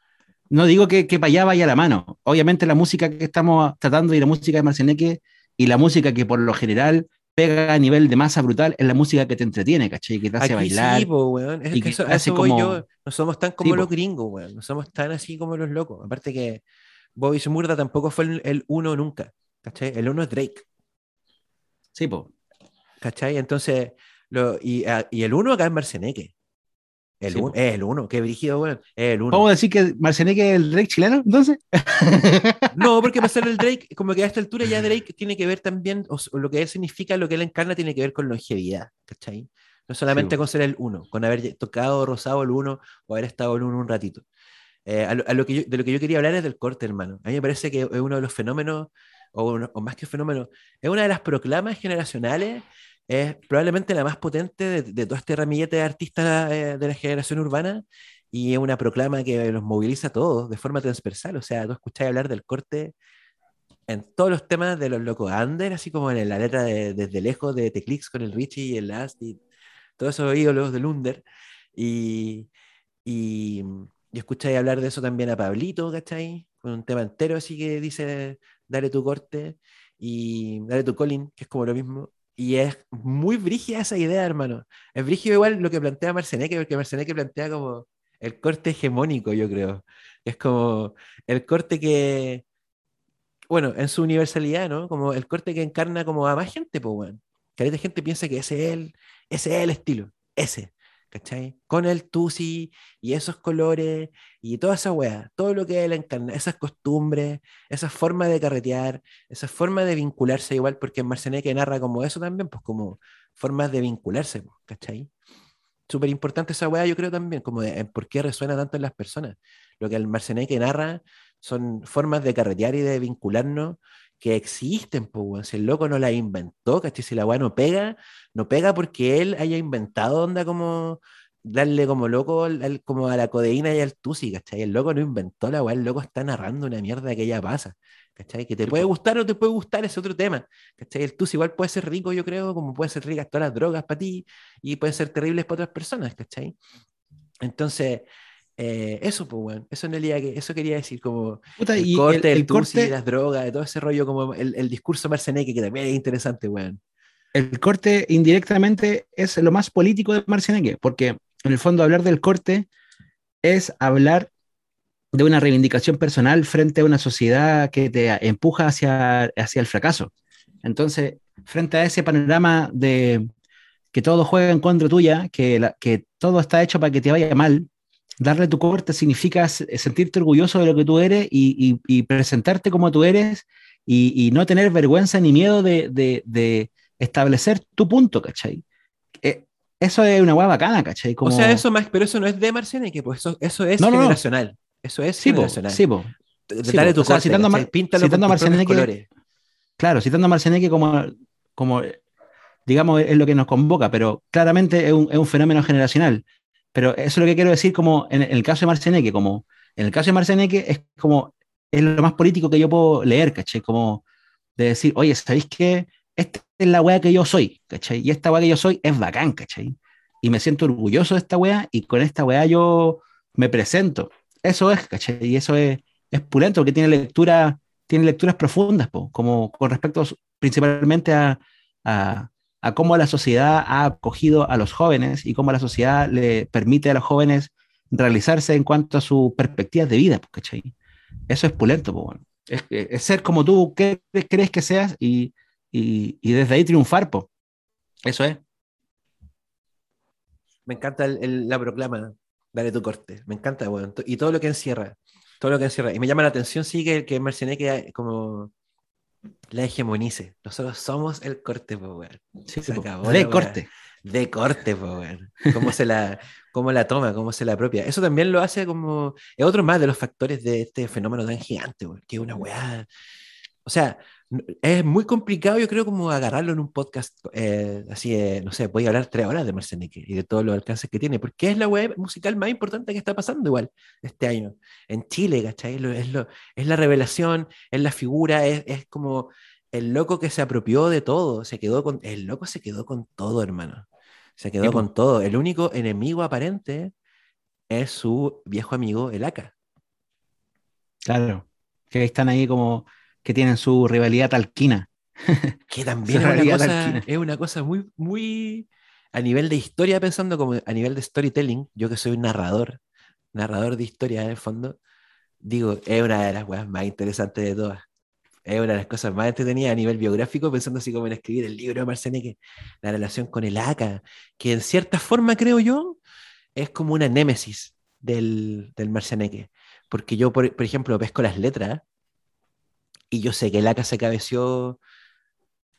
No digo que, que para allá vaya la mano. Obviamente la música que estamos tratando y la música de Marcianeque y la música que por lo general pega a nivel de masa brutal es la música que te entretiene, ¿cachai? Que te hace Aquí bailar. sí, po, weón. Es y que que eso, hace eso como- yo. No somos tan como Sí, los po. gringos, weón. No somos tan así como los locos. Aparte que Bobby Shmurda tampoco fue el, el uno nunca. ¿Cachai? El uno es Drake. Sí, po. ¿Cachai? Entonces, lo, y, a- y el uno acá es Marceneque. El Sí, uno, es el uno, qué brígido, weón. Es el uno. ¿Podemos decir que Marcianeque es el Drake chileno, entonces? No, porque para ser el Drake, como que a esta altura ya Drake tiene que ver también, o, o lo que él significa, lo que él encarna tiene que ver con longevidad, ¿cachai? No solamente Sí, con ser el uno, con haber tocado, rozado el uno o haber estado el uno un ratito. Eh, a lo, a lo que yo- de lo que yo quería hablar es del corte, hermano. A mí me parece que es uno de los fenómenos, o, uno- o más que fenómeno, es una de las proclamas generacionales, es probablemente la más potente de, de todo este ramillete de artistas eh, de la generación urbana, y es una proclama que los moviliza a todos de forma transversal. O sea, tú escuchás hablar del corte en todos los temas de los locos Under, así como en la letra de Desde Lejos de Teclix con el Richie y el Last, y todos esos ídolos del Under. Y, y, y escucháis hablar de eso también a Pablito, ¿cachai? Con un tema entero así que dice, dale tu corte y dale tu Colin, que es como lo mismo. Y es muy brígida esa idea, hermano. Es brígido igual lo que plantea Marceneque, porque Marceneque plantea como el corte hegemónico, yo creo. Es como el corte que, bueno, en su universalidad, ¿no? Como el corte que encarna como a más gente, pues, weón. Que de gente piensa que ese es el, ese es el estilo, ese, Con el tusi y esos colores y toda esa weá, todo lo que él encarna, esas costumbres, esas formas de carretear, esas formas de vincularse igual, porque en Marceneque narra como eso también, pues como formas de vincularse, pues, ¿cachai? Súper importante esa weá, yo creo también, como de en por qué resuena tanto en las personas. Lo que el Marceneque narra son formas de carretear y de vincularnos que existen, pues. Si el loco no la inventó, ¿cachai? Si la weá no pega, no pega porque él haya inventado onda como darle como loco al- como a la codeína y al tusi, ¿cachai? El loco no inventó la weá, el loco está narrando una mierda que ya pasa, ¿cachai? Que te Sí, puede po. gustar o te puede gustar, es otro tema, ¿cachai? El tusi igual puede ser rico, yo creo, como puede ser ricas todas las drogas para ti y pueden ser terribles para otras personas, ¿cachai? Entonces, eh, eso, pues, weón, eso en realidad, que, eso quería decir, como Puta, el corte, el, el, el corte, las drogas, de todo ese rollo, como el, el discurso marceneque, que también es interesante, weón. el corte indirectamente es lo más político de Marcianeque, porque en el fondo hablar del corte es hablar de una reivindicación personal frente a una sociedad que te empuja hacia, hacia el fracaso. Entonces, frente a ese panorama de que todo juega en contra tuya, que, la- que todo está hecho para que te vaya mal, darle tu corte significa s- sentirte orgulloso de lo que tú eres y, y- y presentarte como tú eres y, y no tener vergüenza ni miedo de, de- de establecer tu punto, ¿cachai? Eh, eso es una hueá bacana, ¿cachai? Como... O sea, eso más, pero eso no es de Marcianeque, pues eso, eso es No, no, no. generacional. Eso es Sí, po, generacional. sí, po. Sí, Dale po. tu O sea, corte, citando Mar-. Píntalo citando con a colores. Claro, citando a Marcianeque como, como, digamos, es lo que nos convoca, pero claramente es un, es un fenómeno generacional. Pero eso es lo que quiero decir como en, en el caso de Marcianeque, como en el caso de Marcianeque es como, es lo más político que yo puedo leer, ¿cachai? Como de decir, oye, ¿sabéis qué? Esta es la weá que yo soy, ¿cachai? Y esta weá que yo soy es bacán, ¿cachai? Y me siento orgulloso de esta weá y con esta weá yo me presento. Eso es, ¿cachai? Y eso es, es pulento porque tiene lectura, tiene lecturas profundas, po, como con respecto principalmente a, a, a cómo la sociedad ha acogido a los jóvenes y cómo la sociedad le permite a los jóvenes realizarse en cuanto a sus perspectivas de vida, po, ¿cachai? Eso es pulento, po, bueno. es, es ser como tú crees, crees que seas y, y, y desde ahí triunfar, po. Eso es. Me encanta la proclama, dale tu corte. Me encanta. To- Y todo lo que encierra. Todo lo que encierra. Y me llama la atención, sí, que, que Marcianeque como la hegemonice. Nosotros somos el corte, pues, weón. Sí, Se po. acabó de corte. De corte, pues, weón. Cómo se la, cómo la toma, cómo se la apropia. Eso también lo hace como. Es otro más de los factores de este fenómeno tan gigante, weón. Que es una weá. O sea, es muy complicado, yo creo, como agarrarlo en un podcast eh, así, de, no sé, voy a hablar tres horas de Marcianeque y de todos los alcances que tiene, porque es la web musical más importante que está pasando igual este año en Chile, ¿cachai? Es, lo, es la revelación, es la figura, es, es como el loco que se apropió de todo, se quedó con, el loco se quedó con todo, hermano, se quedó Sí, con todo. El único enemigo aparente es su viejo amigo, el Aka. Claro. Que están ahí como que tienen su rivalidad talquina. que también es una, cosa, es una cosa muy, muy a nivel de historia, pensando como a nivel de storytelling, yo que soy un narrador, narrador de historia en el fondo, digo, es una de las weas más interesantes de todas. Es una de las cosas más entretenidas a nivel biográfico, pensando así como en escribir el libro de Marcianeque, la relación con el ACA, que en cierta forma creo yo, es como una némesis del, del Marcianeque. Porque yo, por, por ejemplo, pesco las letras y yo sé que el ACA se cabeció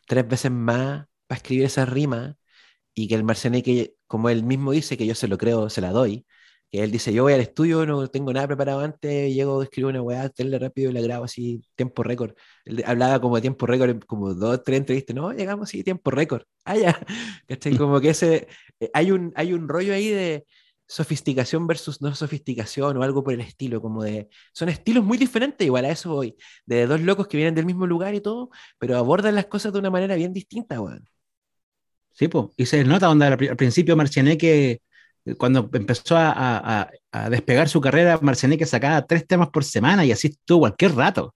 tres veces más para escribir esa rima y que el Marcianeque, como él mismo dice, que yo se lo creo, se la doy, que él dice, yo voy al estudio, no tengo nada preparado antes, llego, escribo una weá, tele rápido y la grabo así, tiempo récord. Él hablaba como de tiempo récord, como dos, tres entrevistas, no, llegamos así, tiempo récord. Ah, ya. Como que ese, eh, hay un, hay un rollo ahí de sofisticación versus no sofisticación o algo por el estilo, como de, son estilos muy diferentes, igual a eso voy, de dos locos que vienen del mismo lugar y todo, pero abordan las cosas de una manera bien distinta, weón. Sí, pues, y se nota donde al, principio Marcianeque, cuando empezó a, despegar su carrera, Marcianeque sacaba tres temas por semana y así estuvo cualquier rato,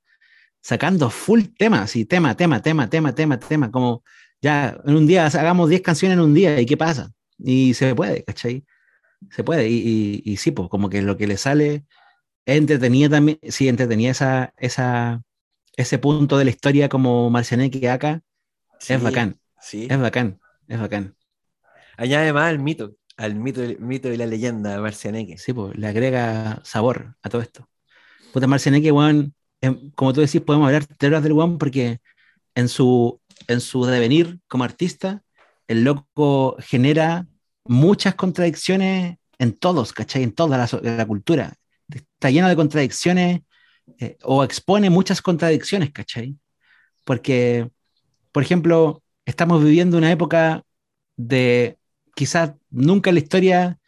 sacando full temas, y tema, tema, tema, tema, tema, tema, como ya en un día hagamos 10 canciones en un día y qué pasa. Y se puede, ¿cachai? Se puede. Y, y, sí, pues como que lo que le sale es entretenida también, sí, entretenía esa, esa, ese punto de la historia como Marcianeque acá, es bacán. Sí. Es bacán. Es bacán. Añade más al mito, al mito, mito y la leyenda de Marcianeque. Sí, pues le agrega sabor a todo esto. Puta, Marcianeque, weón, em, como tú decís, podemos hablar de horas del weón porque en su, en su devenir como artista, el loco genera muchas contradicciones en todos, ¿cachai? En toda la, cultura. Está lleno de contradicciones eh, o expone muchas contradicciones, ¿cachai? Porque, por ejemplo, estamos viviendo una época de quizás nunca en la historia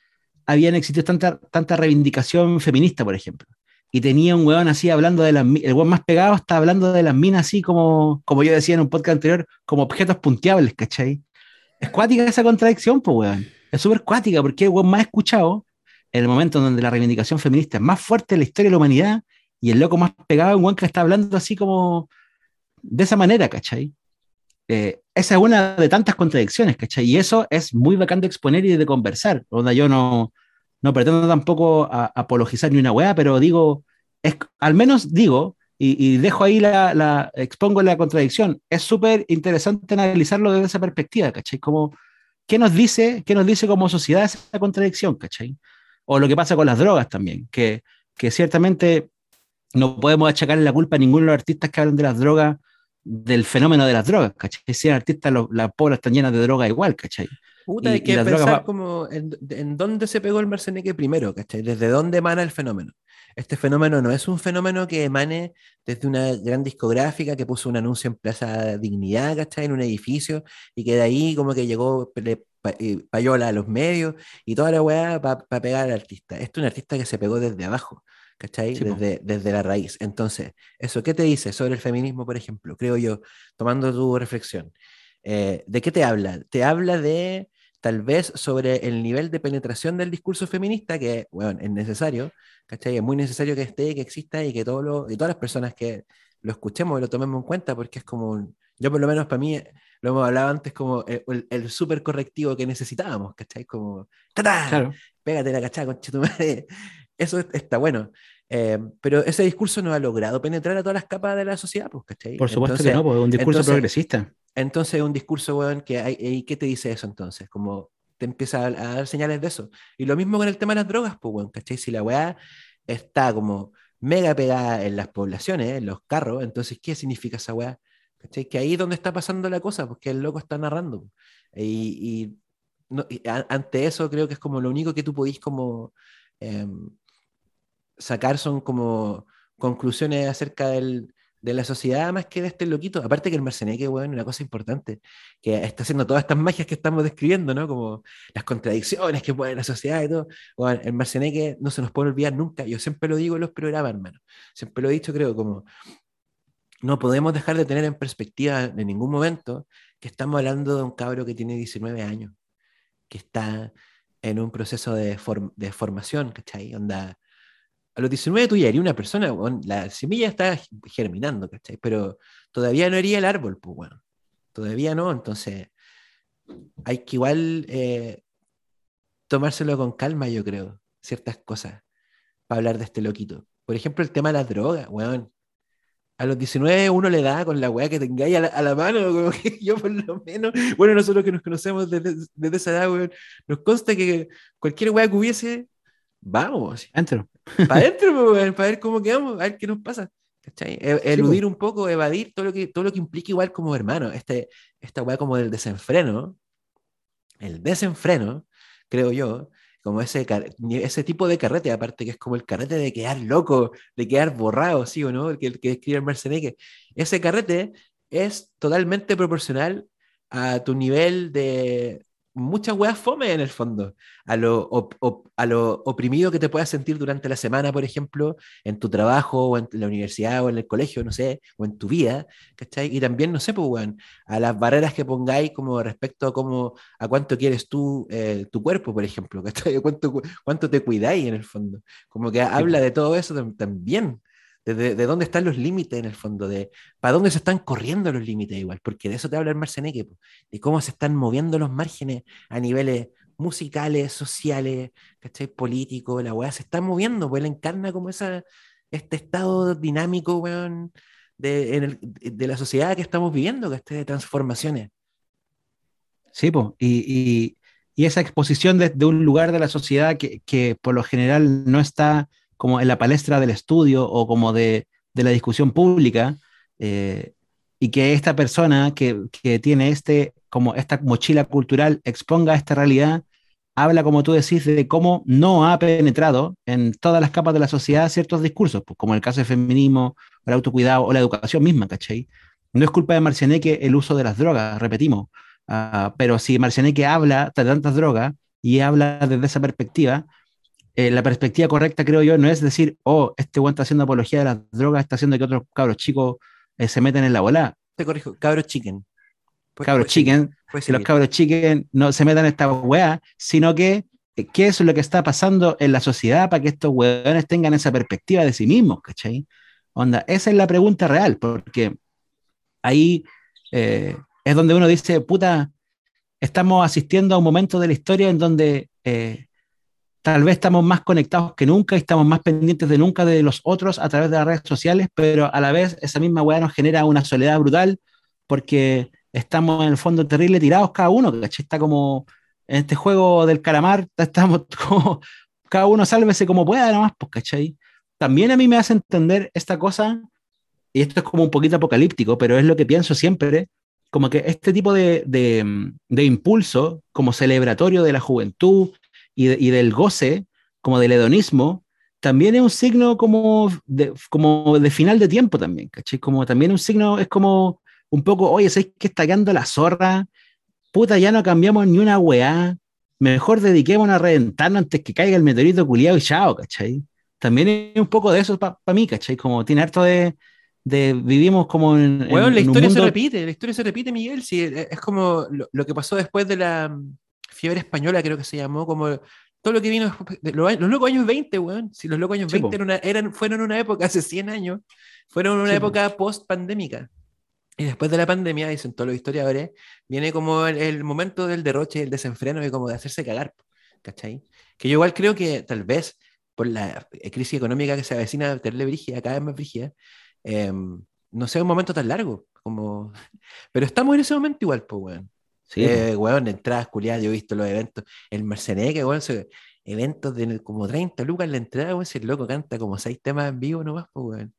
habían existido tanta, tanta reivindicación feminista, por ejemplo. Y tenía un weón así hablando de las el weón más pegado está hablando de las minas así como, como yo decía en un podcast anterior, como objetos punteables, ¿cachai? Es cuática esa contradicción, pues weón. Es súper cuática porque el weón más escuchado en el momento donde la reivindicación feminista es más fuerte en la historia de la humanidad y el loco más pegado es un weón que está hablando así como de esa manera, ¿cachai? Eh, esa es una de tantas contradicciones, ¿cachai? Y eso es muy bacán de exponer y de conversar. Onda, yo no, no pretendo tampoco apologizar ni una weá, pero digo, es, al menos digo, y, dejo ahí la, la, expongo la contradicción, es súper interesante analizarlo desde esa perspectiva, ¿cachai? Como, ¿qué nos dice, qué nos dice como sociedad esa contradicción, ¿cachai? O lo que pasa con las drogas también, que, que ciertamente no podemos achacarle la culpa a ninguno de los artistas que hablan de las drogas del fenómeno de las drogas, ¿cachai? Si eres artista, las pobres están llenas de droga igual, ¿cachai? Puta, hay que pensar como en, dónde se pegó el Marceneque primero, ¿cachai? Desde dónde emana el fenómeno. Este fenómeno no es un fenómeno que emane desde una gran discográfica que puso un anuncio en Plaza Dignidad, ¿cachai? En un edificio, y que de ahí como que llegó payola a los medios y toda la weá para pegar al artista. Esto es un artista que se pegó desde abajo. ¿cachai? desde, desde, la raíz. Entonces, ¿eso qué te dice sobre el feminismo, por ejemplo? Creo yo, tomando tu reflexión. Eh, ¿De qué te habla? Te habla de, tal vez, sobre el nivel de penetración del discurso feminista, que, bueno, es necesario, ¿cachai? Es muy necesario que esté, que exista y que todo lo, y todas las personas que lo escuchemos y lo tomemos en cuenta, porque es como, yo por lo menos para mí, lo hemos hablado antes como el, el, súper correctivo que necesitábamos, ¿cachai? Como, ¡tata! Claro. Pégate la cachada, con tu madre. Eso está bueno. Eh, pero ese discurso no ha logrado penetrar a todas las capas de la sociedad, pues, ¿cachai? Por supuesto que no, porque es un discurso progresista. Entonces, es un discurso, weón, que hay, ¿y qué te dice eso entonces? Como te empieza a, dar señales de eso. Y lo mismo con el tema de las drogas, pues, weón, ¿cachai? Si la weá está como mega pegada en las poblaciones, en los carros, entonces, ¿qué significa esa weá? ¿Cachai? Que ahí es donde está pasando la cosa, porque el loco está narrando. Y, ante eso creo que es como lo único que tú podís como... Em, sacar son como conclusiones acerca del, de la sociedad más que de este loquito. Aparte que el Marceneque, bueno, una cosa importante, que está haciendo todas estas magias que estamos describiendo, ¿no? Como las contradicciones que puede la sociedad y todo. Bueno, el Marceneque no se nos puede olvidar nunca. Yo siempre lo digo en los programas, hermano. Siempre lo he dicho, creo, como no podemos dejar de tener en perspectiva en ningún momento que estamos hablando de un cabro que tiene 19 años, que está en un proceso de, de formación, ¿cachai? Onda, a los 19 tú ya eres una persona, la semilla está germinando, ¿cachai? Pero todavía no haría el árbol, pues bueno, todavía no, entonces hay que igual eh, tomárselo con calma, yo creo, ciertas cosas, para hablar de este loquito. Por ejemplo, el tema de las drogas, weón. a los 19 uno le da con la weá que tengáis a la, a la mano, como que yo por lo menos, bueno, nosotros que nos conocemos desde, desde esa edad, weón, nos consta que cualquier weá que hubiese, vamos, Entro. para adentro, pues, para ver cómo quedamos, a ver qué nos pasa. ¿cachai? E- Eludir un poco, evadir todo lo que, todo lo que implica igual como hermano, este, esta weá como del desenfreno, el desenfreno, creo yo, como ese, ese tipo de carrete, aparte que es como el carrete de quedar loco, de quedar borrado, ¿sí o no? El que, el que escribe el Marceneque. Ese carrete es totalmente proporcional a tu nivel de muchas weas fome en el fondo, a lo, op- op- a lo oprimido que te puedas sentir durante la semana, por ejemplo, en tu trabajo o en la universidad o en el colegio, no sé, o en tu vida, ¿cachai? Y también, no sé, pues, weón, a las barreras que pongáis como respecto a cómo, a cuánto quieres tú eh, tu cuerpo, por ejemplo, ¿cachai? ¿Cuánto, cu- cuánto te cuidáis en el fondo. Como que habla de todo eso tam- también, de, de- de dónde están los límites en el fondo, de para dónde se están corriendo los límites igual, porque de eso te habla el Marceneque, de cómo se están moviendo los márgenes a niveles musicales, sociales, ¿cachai? Políticos, la weá se está moviendo, pues él encarna como esa, este estado dinámico, weón, de, de la sociedad que estamos viviendo, que esté de transformaciones. Sí, po. Y, y- esa exposición desde un lugar de la sociedad que, que por lo general no está como en la palestra del estudio o como de, de la discusión pública, eh, y que esta persona que, que tiene este, como esta mochila cultural exponga esta realidad, habla, como tú decís, de cómo no ha penetrado en todas las capas de la sociedad ciertos discursos, pues, como el caso del feminismo, el autocuidado o la educación misma, ¿cachai? No es culpa de Marcianeque el uso de las drogas, repetimos, Ah, pero si Marcianeque habla de tantas drogas y habla desde esa perspectiva, eh, la perspectiva correcta, creo yo, no es decir, oh, este weón está haciendo apología de las drogas, está haciendo que otros cabros chicos eh, se meten en la bola. Te corrijo, cabros chicken. Cabros chicken, que los cabros chicken no se metan en esta weá, sino que eh, qué es lo que está pasando en la sociedad para que estos weones tengan esa perspectiva de sí mismos, ¿cachai? Onda, esa es la pregunta real, porque ahí eh, es donde uno dice, puta, estamos asistiendo a un momento de la historia en donde eh, tal vez estamos más conectados que nunca y estamos más pendientes de nunca de los otros a través de las redes sociales, pero a la vez esa misma weá nos genera una soledad brutal porque estamos en el fondo terrible tirados cada uno, ¿cachai? Está como en este juego del calamar, estamos como cada uno sálvese como pueda nomás, pues, ¿cachai? También a mí me hace entender esta cosa, y esto es como un poquito apocalíptico, pero es lo que pienso siempre, como que este tipo de, de, de impulso como celebratorio de la juventud y, de, y, del goce, como del hedonismo, también es un signo como de, como de final de tiempo también, ¿cachai? Como también un signo, es como un poco, oye, ¿sabes que está quedando la zorra? Puta, ya no cambiamos ni una weá, mejor dediquémonos a reventarnos antes que caiga el meteorito culiado y chao, ¿cachai? También es un poco de eso para pa mí, ¿cachai? Como tiene harto de, de vivimos como en, bueno, en la un historia mundo... se repite, la historia se repite, Miguel. Sí, es como lo, lo, que pasó después de la fiebre española, creo que se llamó, como todo lo que vino de los, los, locos años 20, weón. Si los locos años sí, 20 eran, una, eran, fueron una época hace 100 años, fueron una sí, época post-pandémica. Y después de la pandemia, dicen todos los historiadores, viene como el, el, momento del derroche, el desenfreno y como de hacerse cagar, ¿cachai? Que yo igual creo que tal vez por la crisis económica que se avecina, terrible brígida, cada vez más brígida, eh, no sea un momento tan largo, como... pero estamos en ese momento igual, pues, weón. Sí, eh, weón, entradas culiadas, yo he visto los eventos, el Marceneque, weón, se, eventos de como 30 lucas la entrada, weón, si el loco canta como 6 temas en vivo nomás, pues, weón.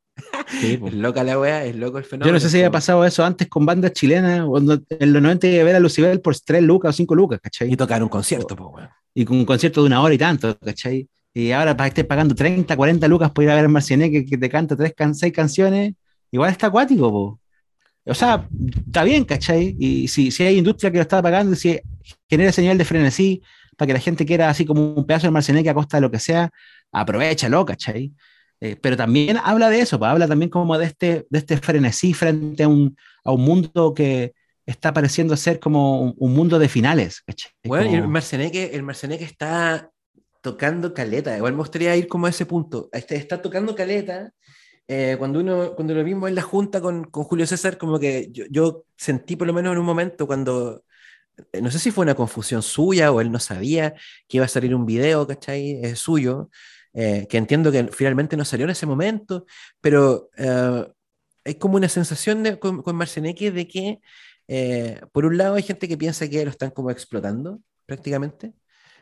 Sí, pues. es loca la weá, es loco el fenómeno. Yo no sé si había pasado eso antes con bandas chilenas, cuando en los 90 iba a ver a Lucibel por 3 lucas o 5 lucas, ¿cachai? Y tocar un concierto, pues, weón. Y con un concierto de una hora y tanto, ¿cachai? Y ahora para que estés pagando 30, 40 lucas por ir a ver a Marcianeque que te canta 3, can 6 canciones, igual está acuático, po. O sea, está bien, ¿cachai? Y si, si hay industria que lo está pagando, si genera nivel de frenesí para que la gente quiera así como un pedazo de Marcianeque a costa de lo que sea, aprovechalo, ¿cachai? Eh, pero también habla de eso, pues, habla también como de este, de este frenesí frente a un, a un mundo que está pareciendo ser como un, un mundo de finales. ¿cachai? Bueno, como... el Marcianeque, el Marcianeque está tocando caleta, igual me gustaría ir como a ese punto, está, está tocando caleta, eh, cuando uno, cuando lo vimos en la junta con, con Julio César, como que yo, yo, sentí por lo menos en un momento cuando, eh, no sé si fue una confusión suya o él no sabía que iba a salir un video, ¿cachai? Eh, suyo, que entiendo que finalmente no salió en ese momento, pero hay como una sensación de, con, con Marcianeque de que, eh, por un lado, hay gente que piensa que lo están como explotando prácticamente,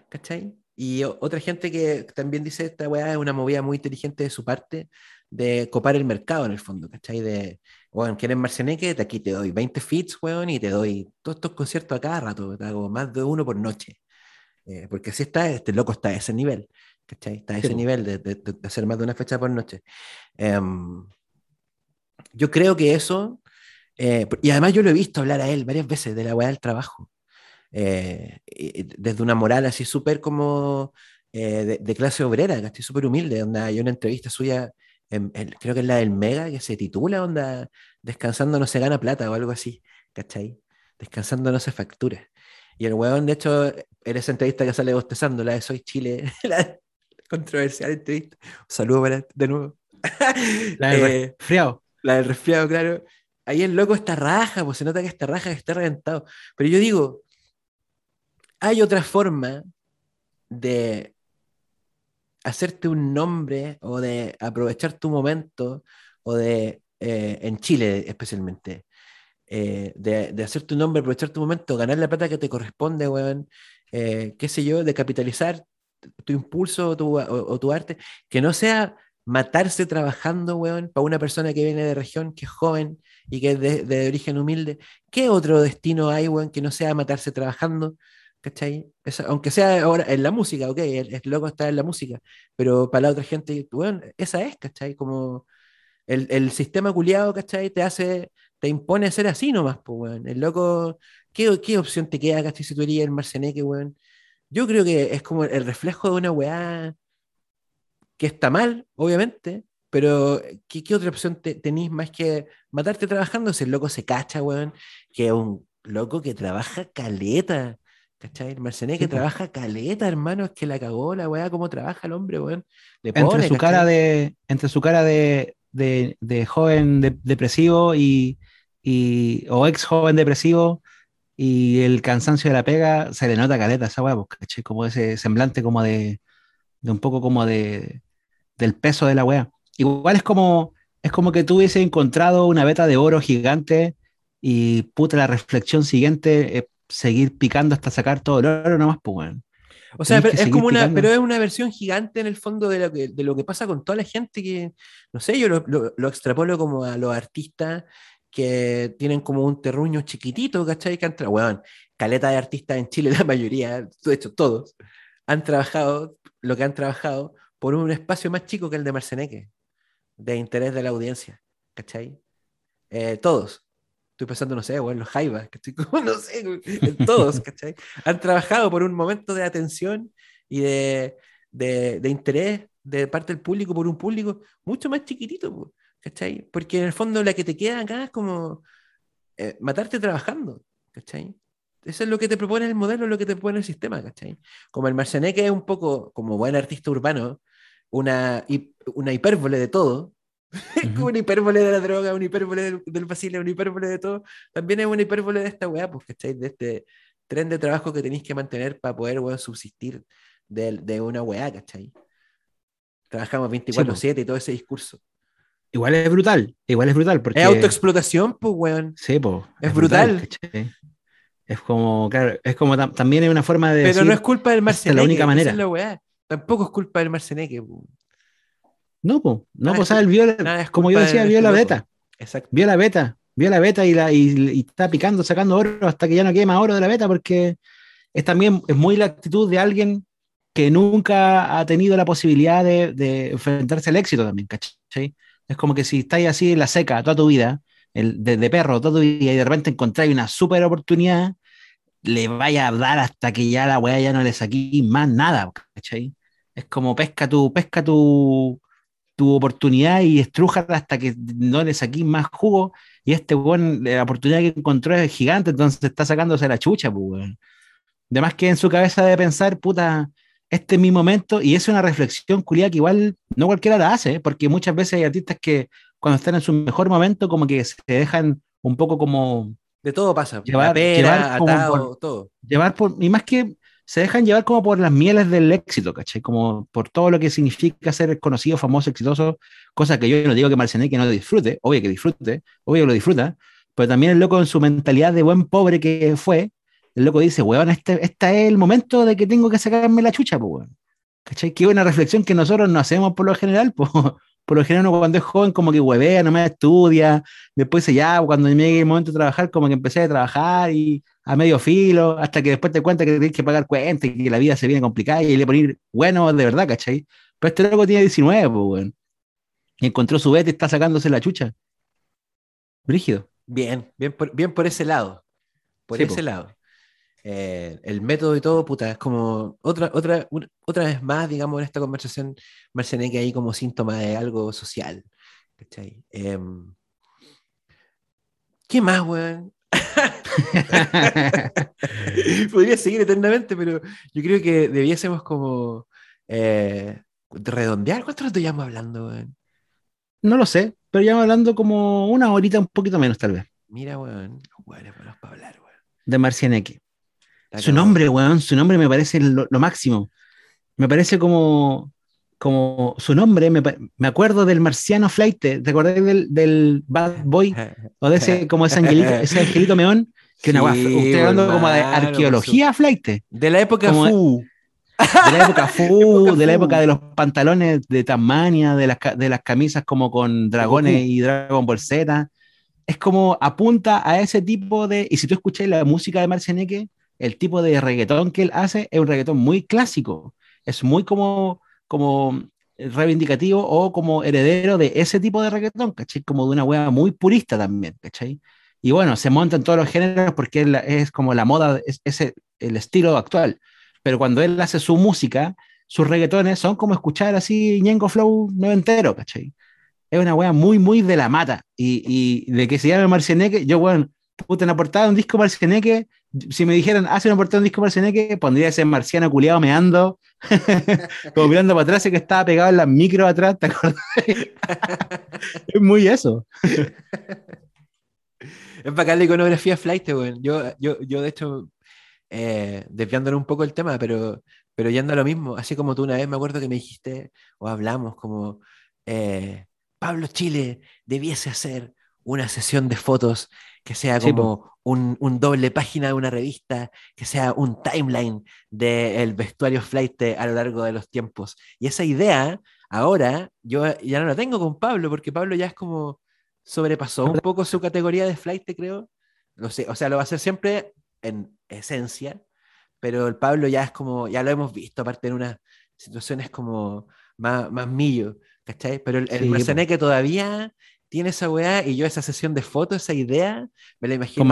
¿cachai? Y otra gente que también dice esta weá es una movida muy inteligente de su parte de copar el mercado en el fondo, ¿cachai? De, bueno, ¿quieres Marcianeque? Aquí te doy 20 fits, weón, y te doy todos estos conciertos a cada rato, te hago más de uno por noche. Eh, porque así está, este loco está a ese nivel, ¿cachai? Está a ese nivel de, de, de, hacer más de una fecha por noche. Um, yo creo que eso, eh, y además yo lo he visto hablar a él varias veces de la weá del trabajo, eh, desde una moral así súper como eh, de, de, clase obrera, estoy súper humilde, donde hay una entrevista suya, en, en, creo que es la del Mega, que se titula, onda, Descansando no se gana plata o algo así, ¿cachai? Descansando no se factura. Y el weón, de hecho, en esa entrevista que sale bostezando, la de Soy Chile, la controversial entrevista. Un saludo para, de nuevo. La del eh, resfriado. La del resfriado, claro. Ahí el loco está raja, pues se nota que está raja, que está reventado. Pero yo digo, hay otra forma de hacerte un nombre o de aprovechar tu momento o de, eh, en Chile especialmente, eh, de, hacer tu nombre, aprovechar tu momento, ganar la plata que te corresponde, weón, eh, qué sé yo, de capitalizar tu impulso o tu, o, o tu, arte, que no sea matarse trabajando, weón, para una persona que viene de región, que es joven y que es de, de origen humilde. ¿Qué otro destino hay, weón, que no sea matarse trabajando? ¿Cachai? Esa, aunque sea ahora en la música, ok, el, el, loco está en la música, pero para la otra gente, bueno, esa es, ¿cachai? Como el, el sistema culiado, ¿cachai? Te hace, te impone ser así nomás, pues, weón. El loco, ¿qué, ¿qué, opción te queda, ¿cachai? Si tú eres el Marceneque, weón. Yo creo que es como el reflejo de una weá que está mal, obviamente, pero ¿qué, qué otra opción te, tenéis más que matarte trabajando? Si el loco se cacha, weón, que es un loco que trabaja caleta. ¿Cachai? El Marceneque sí, trabaja caleta, hermano, es que la cagó la weá, cómo trabaja el hombre, weón. Le pone, entre su ¿cachai? cara de, entre su cara de, de, de joven de, depresivo y, y, o ex joven depresivo y el cansancio de la pega, se le nota caleta esa weá, ¿cachai? Como ese semblante como de, de un poco como de del peso de la weá. Igual es como, es como que tú hubiese encontrado una beta de oro gigante y puta la reflexión siguiente eh, seguir picando hasta sacar todo el oro nomás, pues bueno. O sea, pero es como una, picando. pero es una versión gigante en el fondo de lo que, de lo que pasa con toda la gente que, no sé, yo lo, lo, lo extrapolo como a los artistas que tienen como un terruño chiquitito, ¿cachai? Que han bueno, caleta de artistas en Chile, la mayoría, de hecho todos, han trabajado lo que han trabajado por un espacio más chico que el de Marceneque, de interés de la audiencia, ¿cachai? Eh, todos, estoy pensando, no sé, o en los Jaivas, ¿cachai? no sé, en todos, ¿cachai? Han trabajado por un momento de atención y de, de, de, interés de parte del público por un público mucho más chiquitito, ¿cachai? Porque en el fondo la que te queda acá es como eh, matarte trabajando, ¿cachai? Eso es lo que te propone el modelo, lo que te propone el sistema, ¿cachai? Como el Marcianeque es un poco, como buen artista urbano, una, una hipérbole de todo. una hipérbole de la droga, una hipérbole del, del vacile, una hipérbole de todo. También es una hipérbole de esta weá, pues, ¿cachai? De este tren de trabajo que tenéis que mantener para poder, weón, subsistir de, de, una weá, ¿cachai? Trabajamos 24-7 sí, y todo ese discurso. Igual es brutal, igual es brutal. Porque... Es autoexplotación, pues, weón. Sí, pues. Es, es, brutal. brutal es como, claro, es como también es una forma de. Pero decir, no es culpa del Marceneque. Es la única manera. Es la weá. Tampoco es culpa del Marceneque, pues. No, no, pues, el vio, como yo decía, vio la beta. Exacto. Vio la beta, vio la beta y, la, y, y, está picando, sacando oro hasta que ya no quede más oro de la beta, porque es también, es muy la actitud de alguien que nunca ha tenido la posibilidad de, de enfrentarse al éxito también, ¿cachai? Es como que si estáis así en la seca toda tu vida, el, de, de, perro toda tu vida, y de repente encontráis una super oportunidad, le vaya a dar hasta que ya la weá ya no le saqué más nada, ¿cachai? Es como pesca tu, pesca tu, tu oportunidad y estrújala hasta que no le saquís más jugo. Y este weón, la oportunidad que encontró es gigante, entonces está sacándose la chucha, pues. Además que en su cabeza debe pensar, puta, este es mi momento, y es una reflexión culiada que igual no cualquiera la hace, ¿eh? porque muchas veces hay artistas que cuando están en su mejor momento, como que se dejan un poco como. De todo pasa. Llevar, pera, llevar atado, por, todo. Llevar por. Y más que se dejan llevar como por las mieles del éxito, ¿cachai? Como por todo lo que significa ser conocido, famoso, exitoso, cosa que yo no digo que Marcianeque no disfrute, obvio que disfrute, obvio que lo disfruta, pero también el loco en su mentalidad de buen pobre que fue, el loco dice, weón, este, este es el momento de que tengo que sacarme la chucha, pues, weón. ¿Cachai? Que una reflexión que nosotros no hacemos por lo general, pues. Por lo general, cuando es joven, como que huevea, no me estudia. Después, ya, cuando llegue el momento de trabajar, como que empecé a trabajar y a medio filo, hasta que después te cuenta que tienes que pagar cuentas y que la vida se viene complicada y le poner bueno de verdad, ¿cachai? Pero este loco tiene 19, pues, weón. Y encontró su vete y está sacándose la chucha. Brígido. Bien, bien por, bien por ese lado. Por ese lado. Eh, el método y todo, puta, es como otra, otra, otra vez más, digamos, en esta conversación, que hay como síntoma de algo social. Em, ¿Qué más, weón? Podría seguir eternamente, pero yo creo que debiésemos como eh, redondear. ¿Cuánto rato llevamos hablando, weón? No lo sé, pero llevamos hablando como una horita, un poquito menos, tal vez. Mira, weón, bueno, para hablar, weón. De Marcianeque. Su nombre, weón, su nombre me parece lo, máximo. Me parece como, como su nombre, me, me acuerdo del marciano flight, ¿te acordás del, del, Bad Boy? O de ese, como ese angelito, ese angelito meón, que una usted hablando como de arqueología flight. De la época Fu. De la época Fu, de la época de los pantalones de Tasmania, de las, de las camisas como con dragones y Dragon Ball Z. Es como apunta a ese tipo de. Y si tú escuchas la música de Marcianeque, el tipo de reggaetón que él hace es un reggaetón muy clásico, es muy como, como reivindicativo o como heredero de ese tipo de reggaetón, ¿cachai? Como de una wea muy purista también, ¿cachai? Y bueno, se monta en todos los géneros porque es, como la moda, es, el estilo actual. Pero cuando él hace su música, sus reggaetones son como escuchar así Ñengo Flow entero, ¿cachai? Es una wea muy, muy de la mata. Y, y de que se llame Marcianeque, yo, bueno, puta, en la portada de un disco Marcianeque, si me dijeran, hace una portada de un disco Marcianeque, pondría ese marciano culiado meando, como mirando para atrás y que estaba pegado en la micro atrás, ¿te acuerdas? es muy eso. es bacán la iconografía flight, weón. Yo, yo, yo, de hecho, eh, desviándole un poco el tema, pero, pero yendo a lo mismo, así como tú una vez me acuerdo que me dijiste, o hablamos, como eh, Pablo Chile debiese hacer una sesión de fotos que sea como un, doble página de una revista, que sea un timeline del vestuario flight a lo largo de los tiempos. Y esa idea, ahora, yo ya no la tengo con Pablo, porque Pablo ya es como sobrepasó un poco su categoría de flight, creo. No sé, o sea, lo va a hacer siempre en esencia, pero el Pablo ya es como, ya lo hemos visto, aparte en unas situaciones como más, más millo, ¿cachai? Pero el, el que todavía tiene esa weá y yo esa sesión de fotos, esa idea, me la imagino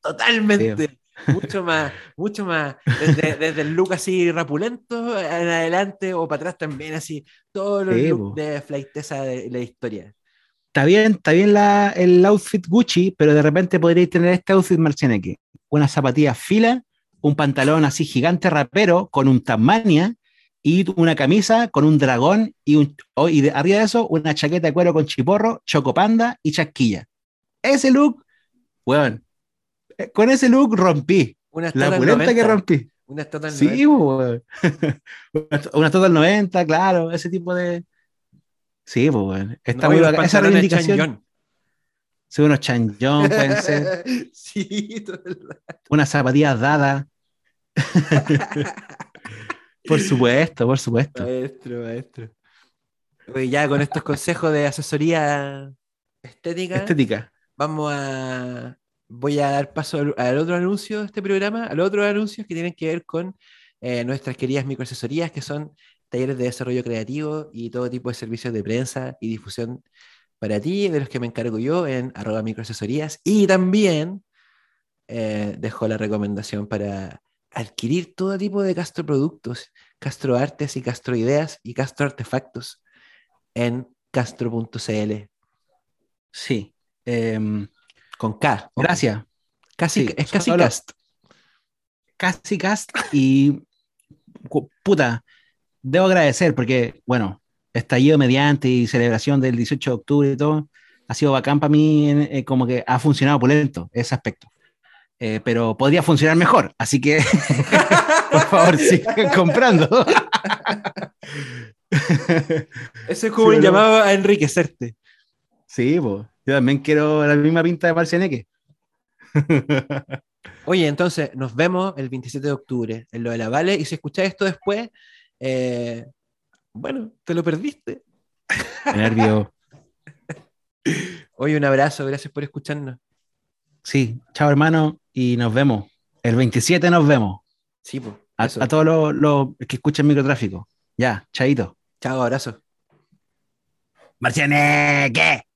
totalmente. Mucho más, mucho más, desde, el look así rapulento en adelante o para atrás también, así, todos los looks de flightesa de la historia. Está bien, está bien la, el outfit Gucci, pero de repente podríais tener este outfit Marcianeque. Una zapatilla fila, un pantalón así gigante rapero con un Tasmania y una camisa con un dragón y, un, oh, y de, arriba de eso una chaqueta de cuero con chiporro, chocopanda y chasquilla. Ese look, weón, eh, con ese look rompí. Una la pulenta que rompí. Una total sí, weón. una, total 90, claro, ese tipo de... Sí, pues, weón. Está muy bacán. Esa reivindicación. Sí, unos chanjón, pueden ser. sí, todo el rato. Unas zapatillas dadas. Por supuesto, por supuesto. Maestro, maestro. ya con estos consejos de asesoría estética, estética. vamos a. Voy a dar paso al, otro anuncio de este programa, a los otros anuncios que tienen que ver con eh, nuestras queridas microasesorías, que son talleres de desarrollo creativo y todo tipo de servicios de prensa y difusión para ti, de los que me encargo yo en arroba microasesorías. Y también eh, dejo la recomendación para adquirir todo tipo de castroproductos, castroartes y castroideas y castroartefactos en castro.cl. Sí. Em, con K. Gracias. Casi, es casi cast. Casi cast y puta, debo agradecer porque, bueno, estallido mediante y celebración del 18 de octubre y todo, ha sido bacán para mí, eh, como que ha funcionado por lento ese aspecto. Eh, pero podría funcionar mejor. Así que Por favor, sigan comprando. Eso es como Sí, un llamado a enriquecerte. Sí, pues. Yo también quiero la misma pinta de Marcianeque. Oye, entonces nos vemos el 27 de octubre en lo de la Vale. Y si escuchás esto después, eh, bueno, te lo perdiste. Nervio. Oye, un abrazo, gracias por escucharnos. Sí, chao hermano y nos vemos. El 27 nos vemos. Sí, pues. A, todos los, los que escuchan microtráfico. Ya, chaito. Chao, abrazo. Marcianeque.